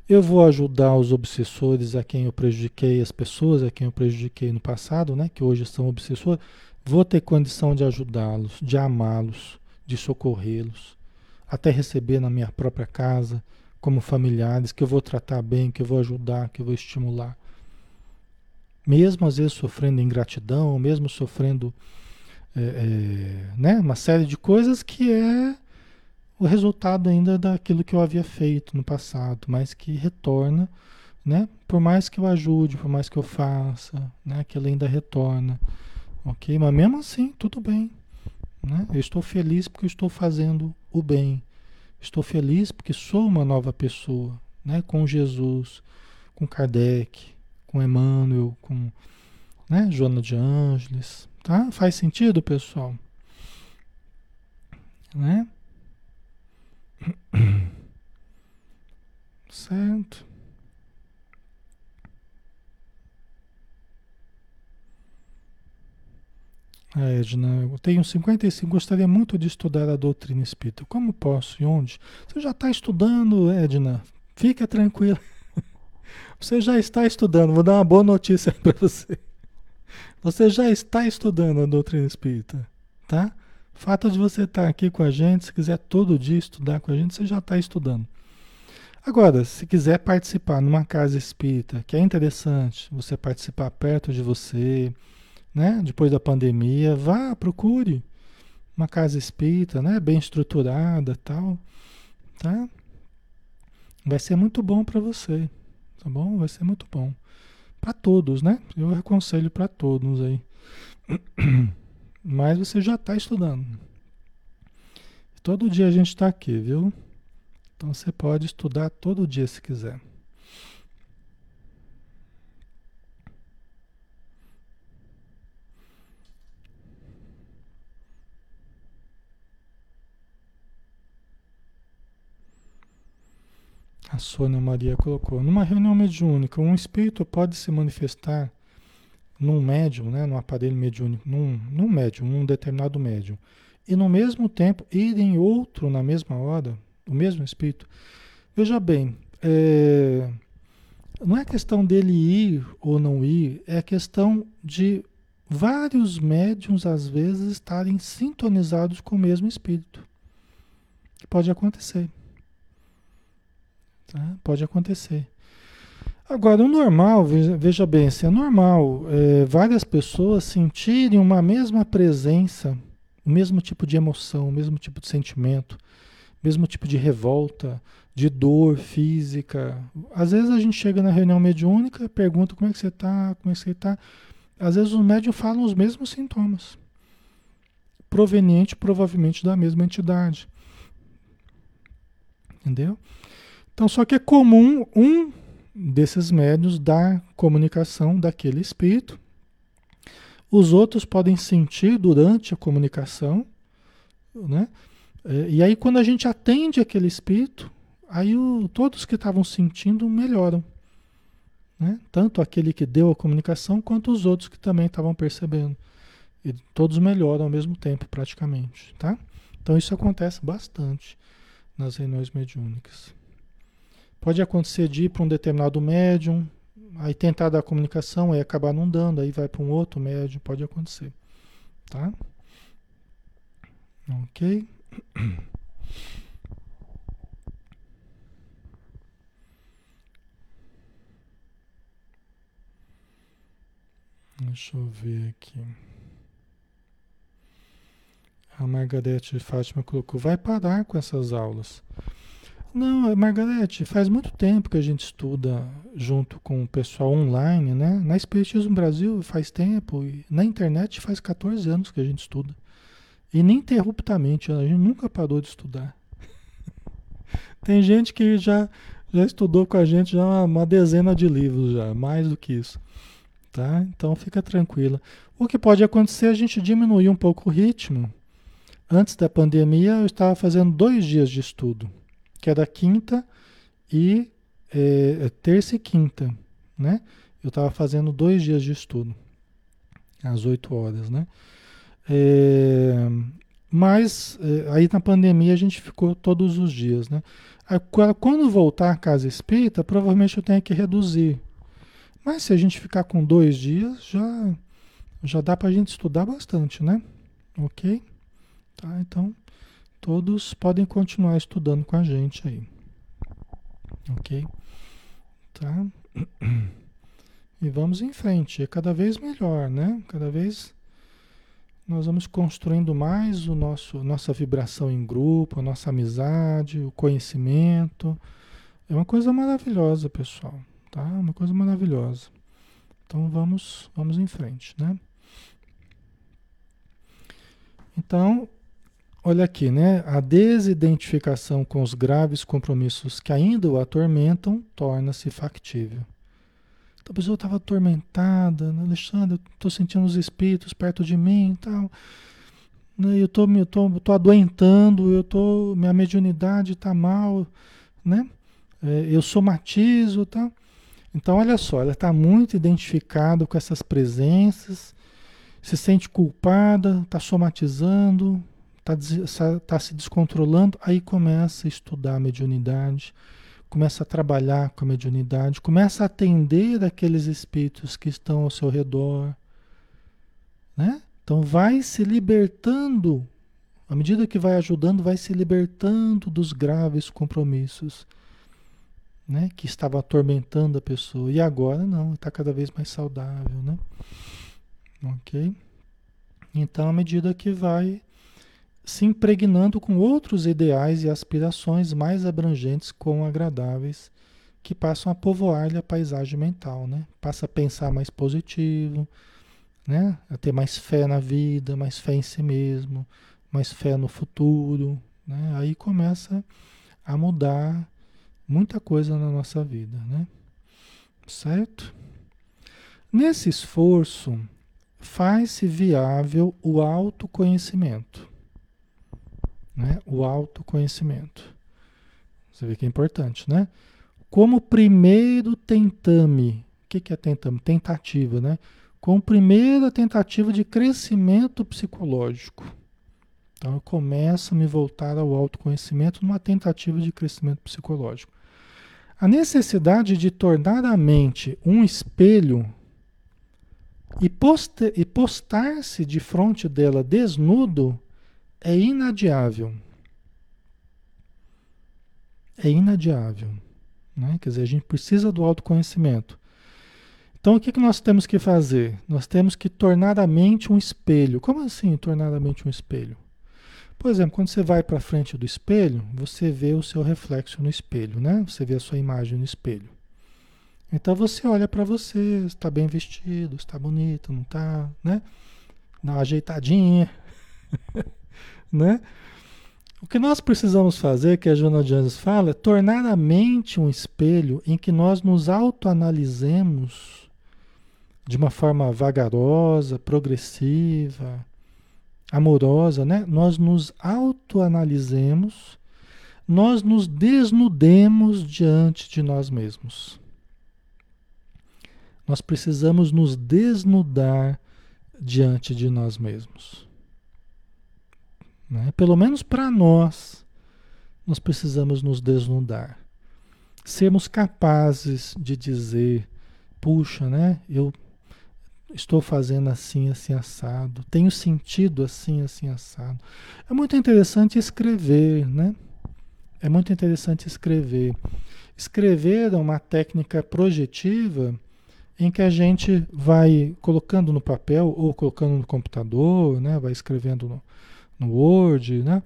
Eu vou ajudar os obsessores a quem eu prejudiquei, as pessoas a quem eu prejudiquei no passado, né, que hoje são obsessores, vou ter condição de ajudá-los, de amá-los, de socorrê-los, até receber na minha própria casa como familiares que eu vou tratar bem, que eu vou ajudar, que eu vou estimular mesmo às vezes sofrendo ingratidão, mesmo sofrendo é, é, né, uma série de coisas que é o resultado ainda daquilo que eu havia feito no passado, mas que retorna, né? Por mais que eu ajude, por mais que eu faça, né? Aquilo ainda retorna, ok? Mas mesmo assim, tudo bem, né? Eu estou feliz porque eu estou fazendo o bem. Estou feliz porque sou uma nova pessoa, né? Com Jesus, com Kardec, com Emmanuel, com né, Joana de Ângeles, tá? Faz sentido, pessoal? Né? Certo. A Edna, eu tenho 55, gostaria muito de estudar a doutrina espírita. Como posso e onde? Você já está estudando, Edna. Fica tranquila. Você já está estudando, vou dar uma boa notícia para você. Você já está estudando a doutrina espírita, tá? Fato de você estar aqui com a gente, se quiser todo dia estudar com a gente, você já está estudando. Agora, se quiser participar numa casa espírita, que é interessante você participar perto de você, né? Depois da pandemia, vá, procure uma casa espírita, né? Bem estruturada, tal, tá? Vai ser muito bom para você. Tá bom? Vai ser muito bom. Para todos, né? Eu aconselho para todos aí. Mas você já está estudando. Todo dia a gente está aqui, viu? Então você pode estudar todo dia se quiser. A Sônia Maria colocou: numa reunião mediúnica, um espírito pode se manifestar num médium, né, num aparelho mediúnico, num, num médium, num determinado médium, e no mesmo tempo ir em outro na mesma hora, o mesmo espírito. Veja bem, é, não é questão dele ir ou não ir, é questão de vários médiums às vezes estarem sintonizados com o mesmo espírito. Que pode acontecer. Tá? Pode acontecer. Agora, o normal, veja bem, se é normal é, várias pessoas sentirem uma mesma presença, o mesmo tipo de emoção, o mesmo tipo de sentimento, o mesmo tipo de revolta, de dor física. Às vezes a gente chega na reunião mediúnica, pergunta como é que você está, como é que você está. Às vezes os médios falam os mesmos sintomas, proveniente provavelmente da mesma entidade. Entendeu? Então, só que é comum um desses médios dar comunicação daquele espírito. Os outros podem sentir durante a comunicação, né? É, e aí, quando a gente atende aquele espírito, aí o, todos que estavam sentindo melhoram. Né? Tanto aquele que deu a comunicação, quanto os outros que também estavam percebendo. E todos melhoram ao mesmo tempo, praticamente. Tá? Então, isso acontece bastante nas reuniões mediúnicas. Pode acontecer de ir para um determinado médium, aí tentar dar comunicação, aí acabar não dando, aí vai para um outro médium, pode acontecer. Tá? Ok? Deixa eu ver aqui. A Margarete Fátima colocou: vai parar com essas aulas. Não, Margarete, faz muito tempo que a gente estuda junto com o pessoal online, né? Na Espiritismo Brasil faz tempo, e na internet faz 14 anos que a gente estuda. Ininterruptamente, a gente nunca parou de estudar. Tem gente que já, já estudou com a gente já uma, uma dezena de livros, já, mais do que isso. Tá? Então fica tranquila. O que pode acontecer é a gente diminuir um pouco o ritmo. Antes da pandemia, eu estava fazendo dois dias de estudo, que era quinta e é, é terça e quinta, né? Eu estava fazendo dois dias de estudo, às oito horas, né? É, mas é, aí na pandemia a gente ficou todos os dias, né? quando voltar à casa espírita, provavelmente eu tenho que reduzir. Mas se a gente ficar com dois dias, já, já dá para a gente estudar bastante, né? Ok? Tá? Então, todos podem continuar estudando com a gente aí. Ok? Tá? E vamos em frente. É cada vez melhor, né? Cada vez nós vamos construindo mais o nosso nossa vibração em grupo, a nossa amizade, o conhecimento. É uma coisa maravilhosa, pessoal, tá? Uma coisa maravilhosa. Então vamos vamos em frente, né? Então, olha aqui, né? A desidentificação com os graves compromissos que ainda o atormentam torna-se factível. A pessoa estava atormentada, né? Alexandre, eu estou sentindo os espíritos perto de mim e tal. Né? Eu estou tô, tô, tô adoentando, eu tô, minha mediunidade está mal, né? É, eu somatizo, tá? Então, olha só, ela está muito identificada com essas presenças, se sente culpada, está somatizando, está tá se descontrolando, aí começa a estudar a mediunidade, começa a trabalhar com a mediunidade, começa a atender aqueles espíritos que estão ao seu redor, né? Então vai se libertando, à medida que vai ajudando, vai se libertando dos graves compromissos, né? Que estava atormentando a pessoa e agora não, está cada vez mais saudável, né? Ok? Então, à medida que vai se impregnando com outros ideais e aspirações mais abrangentes como agradáveis, que passam a povoar-lhe a paisagem mental, né? Passa a pensar mais positivo, né? A ter mais fé na vida, mais fé em si mesmo, mais fé no futuro, né? Aí começa a mudar muita coisa na nossa vida, né? Certo? Nesse esforço, faz-se viável o autoconhecimento né? O autoconhecimento. Você vê que é importante, né? Como primeiro tentame. O que, que é tentame? Tentativa, né? Como primeira tentativa de crescimento psicológico. Então eu começo a me voltar ao autoconhecimento numa tentativa de crescimento psicológico. A necessidade de tornar a mente um espelho e, e postar-se de frente dela desnudo é inadiável. É inadiável. Né? Quer dizer, a gente precisa do autoconhecimento. Então, o que, que nós temos que fazer? Nós temos que tornar a mente um espelho. Como assim tornar a mente um espelho? Por exemplo, quando você vai para frente do espelho, você vê o seu reflexo no espelho, né? Você vê a sua imagem no espelho. Então você olha para você, está bem vestido, está bonito, não está, né? Dá uma ajeitadinha. né? O que nós precisamos fazer, que a Joana Jones fala, é tornar a mente um espelho em que nós nos autoanalisemos de uma forma vagarosa, progressiva, amorosa, né? Nós nos autoanalisemos, nós nos desnudemos diante de nós mesmos. Nós precisamos nos desnudar diante de nós mesmos. Né? Pelo menos para nós, nós precisamos nos desnudar. Sermos capazes de dizer: puxa, né? Eu estou fazendo assim, assim, assado. Tenho sentido assim, assim, assado. É muito interessante escrever, né? É muito interessante escrever. Escrever é uma técnica projetiva em que a gente vai colocando no papel ou colocando no computador, né? Vai escrevendo no, no Word, né?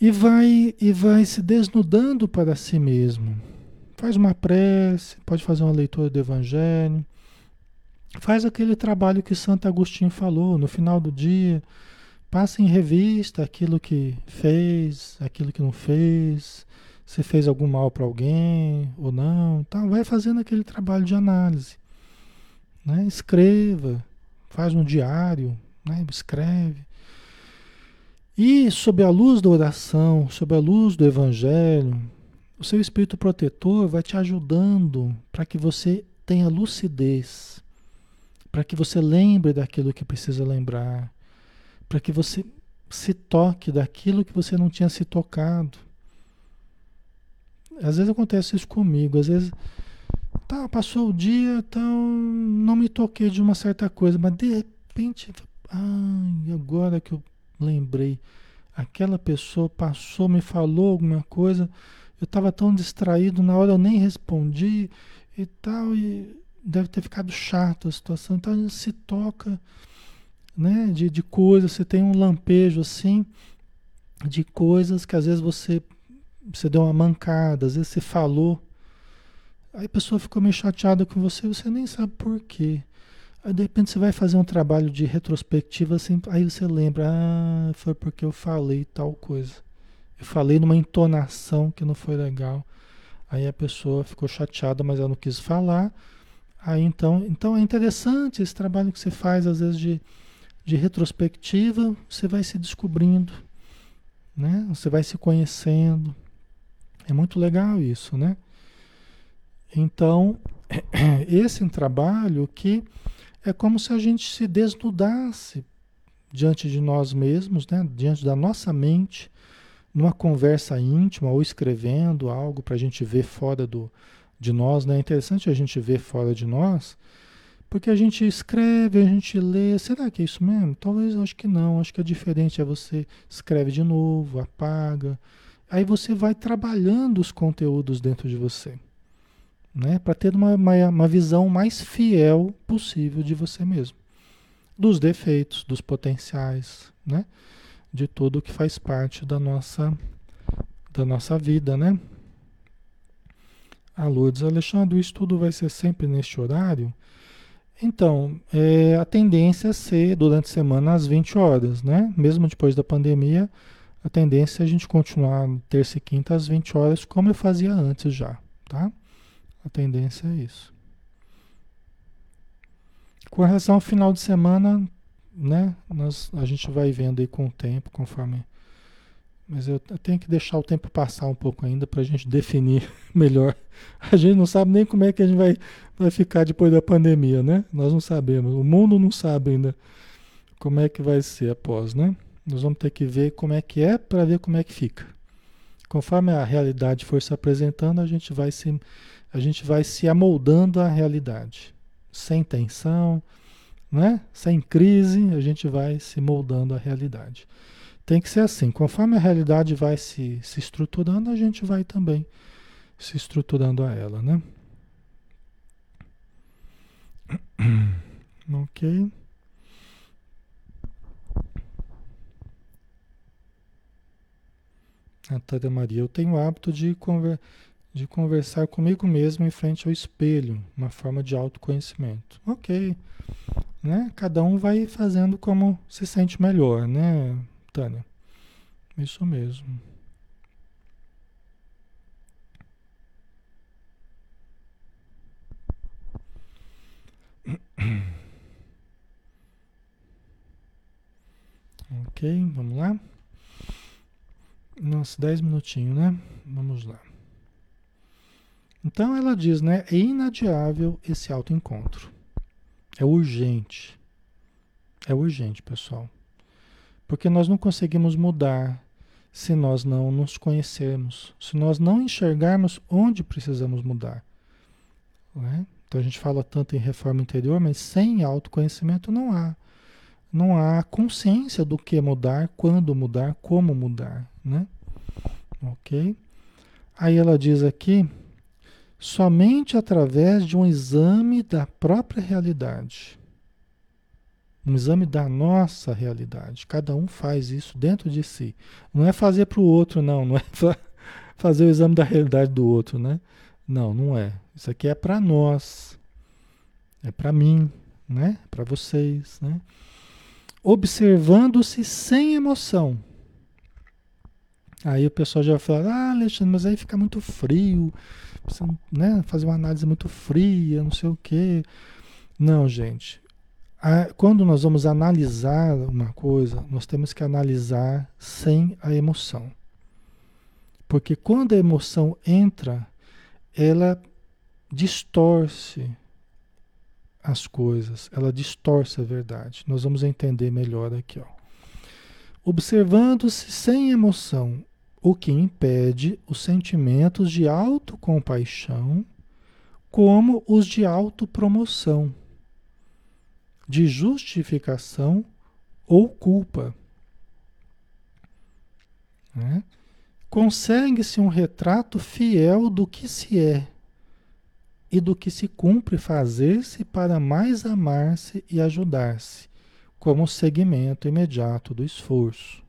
E vai, e vai se desnudando para si mesmo. Faz uma prece, pode fazer uma leitura do Evangelho, faz aquele trabalho que Santo Agostinho falou no final do dia, passa em revista aquilo que fez, aquilo que não fez, se fez algum mal para alguém ou não, tá? vai fazendo aquele trabalho de análise. Né? Escreva, faz um diário, né? escreve. E sob a luz da oração, sob a luz do Evangelho, o seu espírito protetor vai te ajudando para que você tenha lucidez, para que você lembre daquilo que precisa lembrar, para que você se toque daquilo que você não tinha se tocado. Às vezes acontece isso comigo, às vezes tá, passou o dia, então não me toquei de uma certa coisa, mas de repente, ai, agora que eu lembrei, aquela pessoa passou, me falou alguma coisa, eu estava tão distraído, na hora eu nem respondi e tal, e deve ter ficado chato a situação. Então a gente se toca né, de, de coisas, você tem um lampejo assim, de coisas que às vezes você, você deu uma mancada, às vezes você falou, aí a pessoa ficou meio chateada com você, você nem sabe por quê. Aí de repente você vai fazer um trabalho de retrospectiva, assim, aí você lembra, ah, foi porque eu falei tal coisa. Eu falei numa entonação que não foi legal. Aí a pessoa ficou chateada, mas ela não quis falar. Aí então, então é interessante esse trabalho que você faz, às vezes, de, de retrospectiva, você vai se descobrindo, né? Você vai se conhecendo. É muito legal isso, né? Então, esse é um trabalho que é como se a gente se desnudasse diante de nós mesmos, né? diante da nossa mente, numa conversa íntima ou escrevendo algo para a gente ver fora do, de nós. Né? É interessante a gente ver fora de nós, porque a gente escreve, a gente lê. Será que é isso mesmo? Talvez acho que não. Acho que é diferente. É você escreve de novo, apaga. Aí você vai trabalhando os conteúdos dentro de você né? para ter uma, uma, uma visão mais fiel possível de você mesmo, dos defeitos, dos potenciais, né? de tudo que faz parte da nossa, da nossa vida. Né? A Lourdes Alexandre, o estudo vai ser sempre neste horário? Então, é, a tendência é ser durante a semana às 20 horas, né? Mesmo depois da pandemia, a tendência é a gente continuar terça e quinta às 20 horas, como eu fazia antes já, tá? A tendência é isso. Com relação ao final de semana, né? Nós, a gente vai vendo aí com o tempo, conforme. Mas eu, tenho que deixar o tempo passar um pouco ainda para a gente definir melhor. A gente não sabe nem como é que a gente vai, vai ficar depois da pandemia, né? Nós não sabemos. O mundo não sabe ainda como é que vai ser após, né? Nós vamos ter que ver como é que é para ver como é que fica. Conforme a realidade for se apresentando, a gente vai se a gente vai se amoldando à realidade. Sem tensão, né? sem crise, a gente vai se moldando à realidade. Tem que ser assim. Conforme a realidade vai se, se estruturando, a gente vai também se estruturando a ela, né? Ok. Natália Maria, eu tenho o hábito de conversar de conversar comigo mesmo em frente ao espelho, uma forma de autoconhecimento. Ok, né? Cada um vai fazendo como se sente melhor, né, Tânia? Isso mesmo. Ok, vamos lá. Nossa, dez minutinhos, né? Vamos lá. Então ela diz, né? É inadiável esse autoencontro. É urgente. É urgente, pessoal. Porque nós não conseguimos mudar se nós não nos conhecermos, se nós não enxergarmos onde precisamos mudar. Né? Então a gente fala tanto em reforma interior, mas sem autoconhecimento não há. Não há consciência do que mudar, quando mudar, como mudar. Né? Ok? Aí ela diz aqui, somente através de um exame da própria realidade. Um exame da nossa realidade. Cada um faz isso dentro de si. Não é fazer para o outro, não. Não é fazer o exame da realidade do outro, né? Não, não é. Isso aqui é para nós. É para mim, né? Para vocês, né? Observando-se sem emoção. Aí o pessoal já fala, ah, Alexandre, mas aí fica muito frio, precisa né, fazer uma análise muito fria, não sei o quê. Não, gente a, quando nós vamos analisar uma coisa, nós temos que analisar sem a emoção. Porque quando a emoção entra, ela distorce as coisas, ela distorce a verdade. Nós vamos entender melhor aqui. Observando-se sem emoção, o que impede os sentimentos de autocompaixão como os de autopromoção de justificação ou culpa. Né? Consegue-se um retrato fiel do que se é e do que se cumpre fazer-se para mais amar-se e ajudar-se, como segmento imediato do esforço.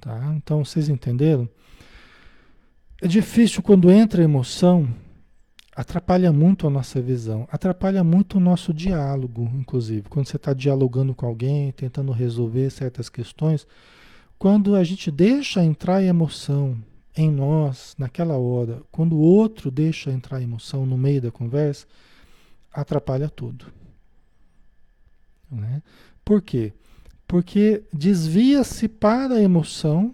Tá? Então, vocês entenderam? É difícil quando entra emoção atrapalha muito a nossa visão, atrapalha muito o nosso diálogo, inclusive. Quando você está dialogando com alguém, tentando resolver certas questões, quando a gente deixa entrar emoção em nós naquela hora, quando o outro deixa entrar emoção no meio da conversa, atrapalha tudo. Né? Por quê? Porque desvia-se para a emoção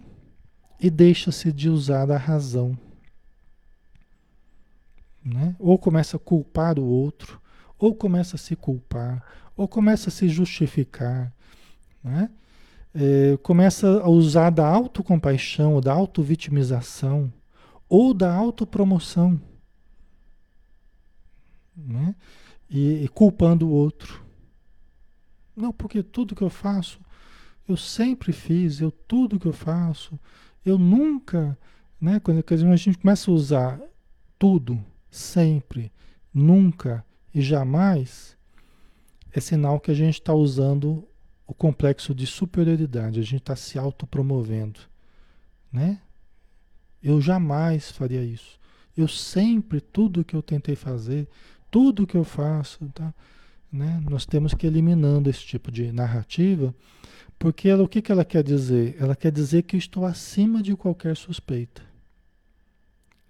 e deixa-se de usar a razão. Né? Ou começa a culpar o outro, ou começa a se culpar, ou começa a se justificar, né? É, começa a usar da autocompaixão, ou da autovitimização, ou da autopromoção, né? E, e culpando o outro. Não, porque tudo que eu faço, eu sempre fiz, eu tudo que eu faço, eu nunca, né? Quando a gente começa a usar tudo, sempre, nunca e jamais, é sinal que a gente está usando o complexo de superioridade, a gente está se autopromovendo, né? Eu jamais faria isso. Eu sempre, tudo que eu tentei fazer, tudo que eu faço, tá? Né? Nós temos que ir eliminando esse tipo de narrativa, porque ela, o que, que ela quer dizer? Ela quer dizer que estou acima de qualquer suspeita.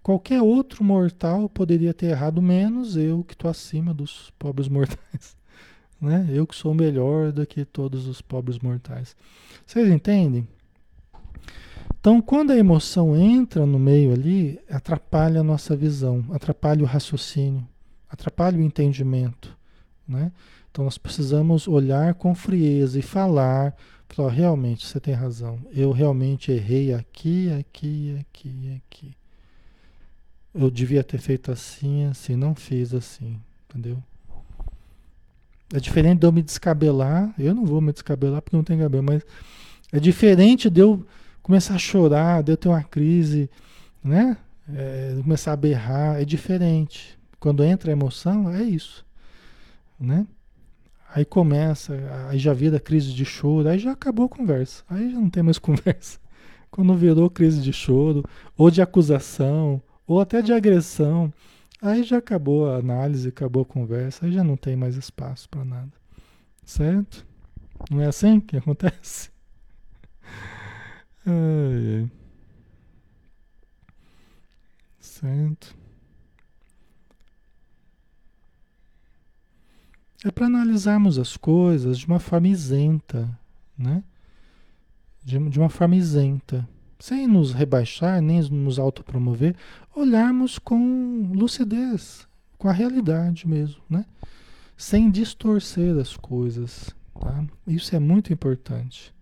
Qualquer outro mortal poderia ter errado menos eu que estou acima dos pobres mortais. Né? Eu que sou melhor do que todos os pobres mortais. Vocês entendem? Então, quando a emoção entra no meio ali, atrapalha a nossa visão, atrapalha o raciocínio, atrapalha o entendimento. Né? Então, nós precisamos olhar com frieza e falar: falar, realmente, você tem razão, eu realmente errei aqui, aqui, aqui, aqui eu devia ter feito assim, assim, não fiz assim, entendeu? É diferente de eu me descabelar, eu não vou me descabelar porque não tem cabelo, mas é diferente de eu começar a chorar, de eu ter uma crise, né? É, começar a berrar, é diferente. Quando entra a emoção, é isso, né? Aí começa, aí já vira crise de choro, aí já acabou a conversa, aí já não tem mais conversa. Quando virou crise de choro, ou de acusação, ou até de agressão, aí já acabou a análise, acabou a conversa, aí já não tem mais espaço para nada. Certo? Não é assim que acontece? Ai, ai. Certo. É para analisarmos as coisas de uma forma isenta, né? De, de uma forma isenta, sem nos rebaixar, nem nos autopromover, olharmos com lucidez, com a realidade mesmo, né? Sem distorcer as coisas, tá? Isso é muito importante.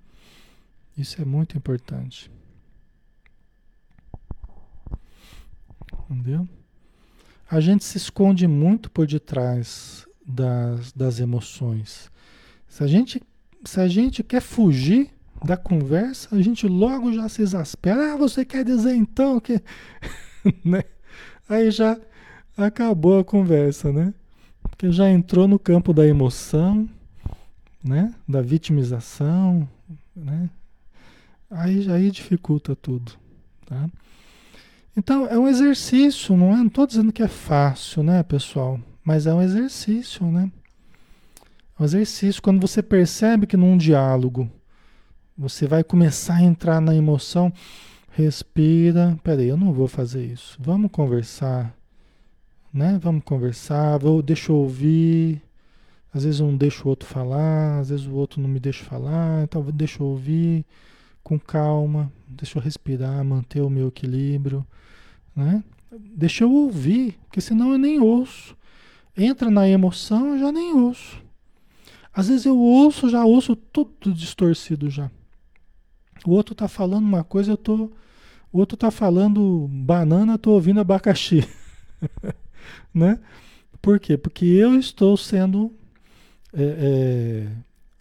Isso é muito importante. Entendeu? A gente se esconde muito por detrás das, das emoções. Se a, gente, se a gente quer fugir da conversa, a gente logo já se exaspera. Ah, você quer dizer então que. né? Aí já acabou a conversa, né? Porque já entrou no campo da emoção, né? Da vitimização, né? Aí, aí dificulta tudo, tá? Então, é um exercício, não é? Não estou dizendo que é fácil, né, pessoal? Mas é um exercício, né? É um exercício. Quando você percebe que num diálogo você vai começar a entrar na emoção, respira. Peraí, eu não vou fazer isso. Vamos conversar, né? Vamos conversar. Vou, deixa eu ouvir. Às vezes um deixa o outro falar, às vezes o outro não me deixa falar, então deixa eu ouvir com calma, deixa eu respirar, manter o meu equilíbrio né? Deixa eu ouvir, porque senão eu nem ouço. Entra na emoção, eu já nem ouço. Às vezes eu ouço, já ouço tudo distorcido já. O outro tá falando uma coisa, eu tô. O outro tá falando banana, tô ouvindo abacaxi. né? Por quê? Porque eu estou sendo é, é,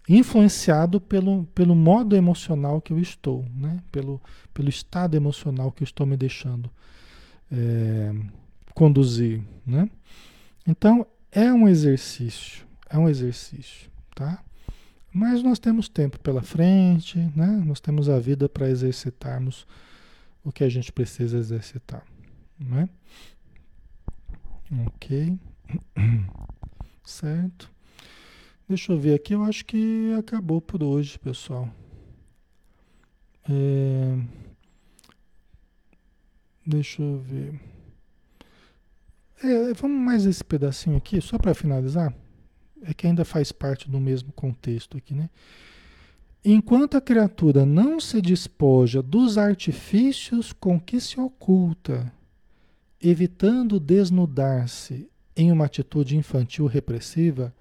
influenciado pelo, pelo modo emocional que eu estou, né? pelo, pelo estado emocional que eu estou me deixando é, conduzir, né? Então é um exercício, é um exercício, tá? Mas nós temos tempo pela frente, né? Nós temos a vida para exercitarmos o que a gente precisa exercitar, né? Ok, certo? Deixa eu ver aqui, eu acho que acabou por hoje, pessoal. É... Deixa eu ver. É, vamos mais esse pedacinho aqui, só para finalizar. É que ainda faz parte do mesmo contexto aqui, né? Enquanto a criatura não se despoja dos artifícios com que se oculta, evitando desnudar-se em uma atitude infantil repressiva,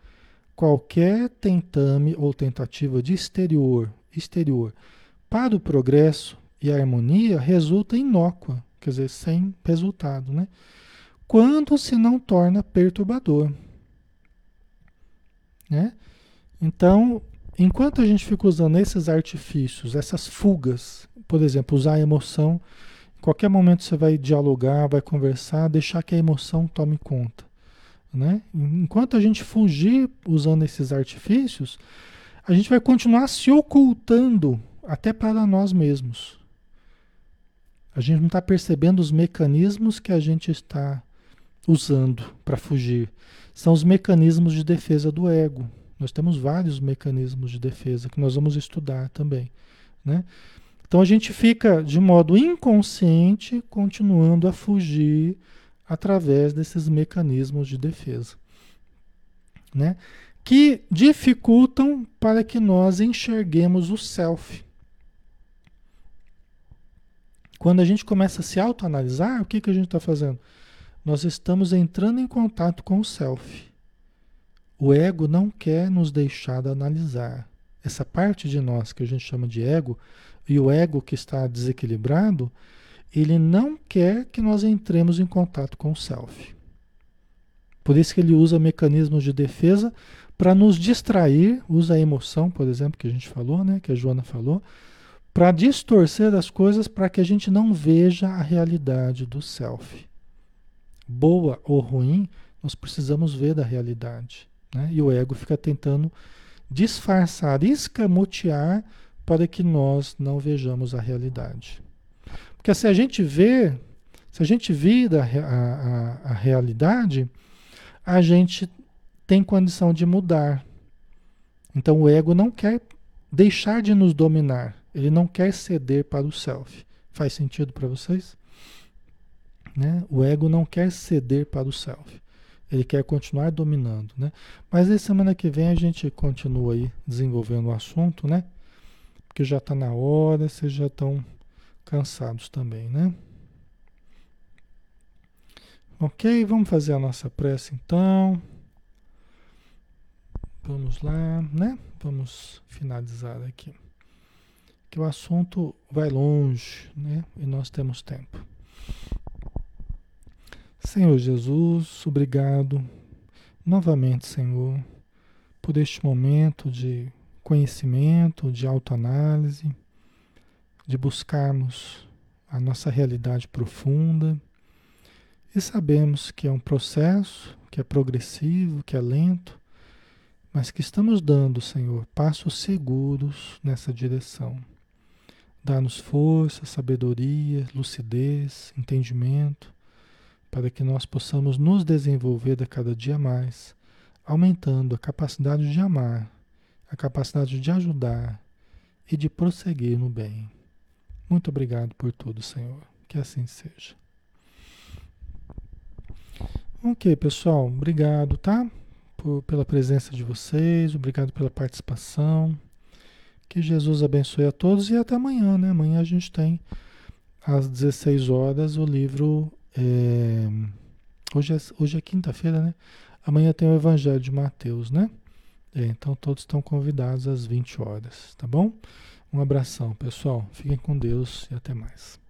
qualquer tentame ou tentativa de exterior, exterior para o progresso e a harmonia resulta inócua quer dizer, sem resultado, né? Quando se não torna perturbador, né? Então, enquanto a gente fica usando esses artifícios, essas fugas, por exemplo, usar a emoção, em qualquer momento você vai dialogar, vai conversar, deixar que a emoção tome conta, né? Enquanto a gente fugir usando esses artifícios, a gente vai continuar se ocultando até para nós mesmos. A gente não está percebendo os mecanismos que a gente está usando para fugir. São os mecanismos de defesa do ego. Nós temos vários mecanismos de defesa que nós vamos estudar também. Né? Então a gente fica de modo inconsciente continuando a fugir através desses mecanismos de defesa. Né? Que dificultam para que nós enxerguemos o self. Quando a gente começa a se autoanalisar, o que, que a gente está fazendo? Nós estamos entrando em contato com o self. O ego não quer nos deixar de analisar. Essa parte de nós que a gente chama de ego, e o ego que está desequilibrado, ele não quer que nós entremos em contato com o self. Por isso que ele usa mecanismos de defesa para nos distrair, usa a emoção, por exemplo, que a gente falou, né, que a Joana falou, para distorcer as coisas para que a gente não veja a realidade do self. Boa ou ruim, nós precisamos ver da realidade. Né? E o ego fica tentando disfarçar, escamotear para que nós não vejamos a realidade. Porque se a gente vê, se a gente vira a, a, a realidade, a gente tem condição de mudar. Então o ego não quer deixar de nos dominar. Ele não quer ceder para o self. Faz sentido para vocês? Né? O ego não quer ceder para o self. Ele quer continuar dominando, né? Mas aí semana que vem a gente continua aí desenvolvendo o assunto, né? Porque já está na hora, vocês já estão cansados também, né? Ok, vamos fazer a nossa prece então. Vamos lá, né? Vamos finalizar aqui. Que o assunto vai longe, né? E nós temos tempo. Senhor Jesus, obrigado novamente, Senhor, por este momento de conhecimento, de autoanálise, de buscarmos a nossa realidade profunda e sabemos que é um processo, que é progressivo, que é lento, mas que estamos dando, Senhor, passos seguros nessa direção. Dá-nos força, sabedoria, lucidez, entendimento, para que nós possamos nos desenvolver a cada dia mais, aumentando a capacidade de amar, a capacidade de ajudar e de prosseguir no bem. Muito obrigado por tudo, Senhor. Que assim seja. Ok, pessoal, obrigado, tá? Por, pela presença de vocês, obrigado pela participação. Que Jesus abençoe a todos e até amanhã, né? Amanhã a gente tem às 16 horas o livro. É... Hoje é, hoje é quinta-feira, né? Amanhã tem o Evangelho de Mateus, né? É, então todos estão convidados às 20 horas, tá bom? Um abração, pessoal. Fiquem com Deus e até mais.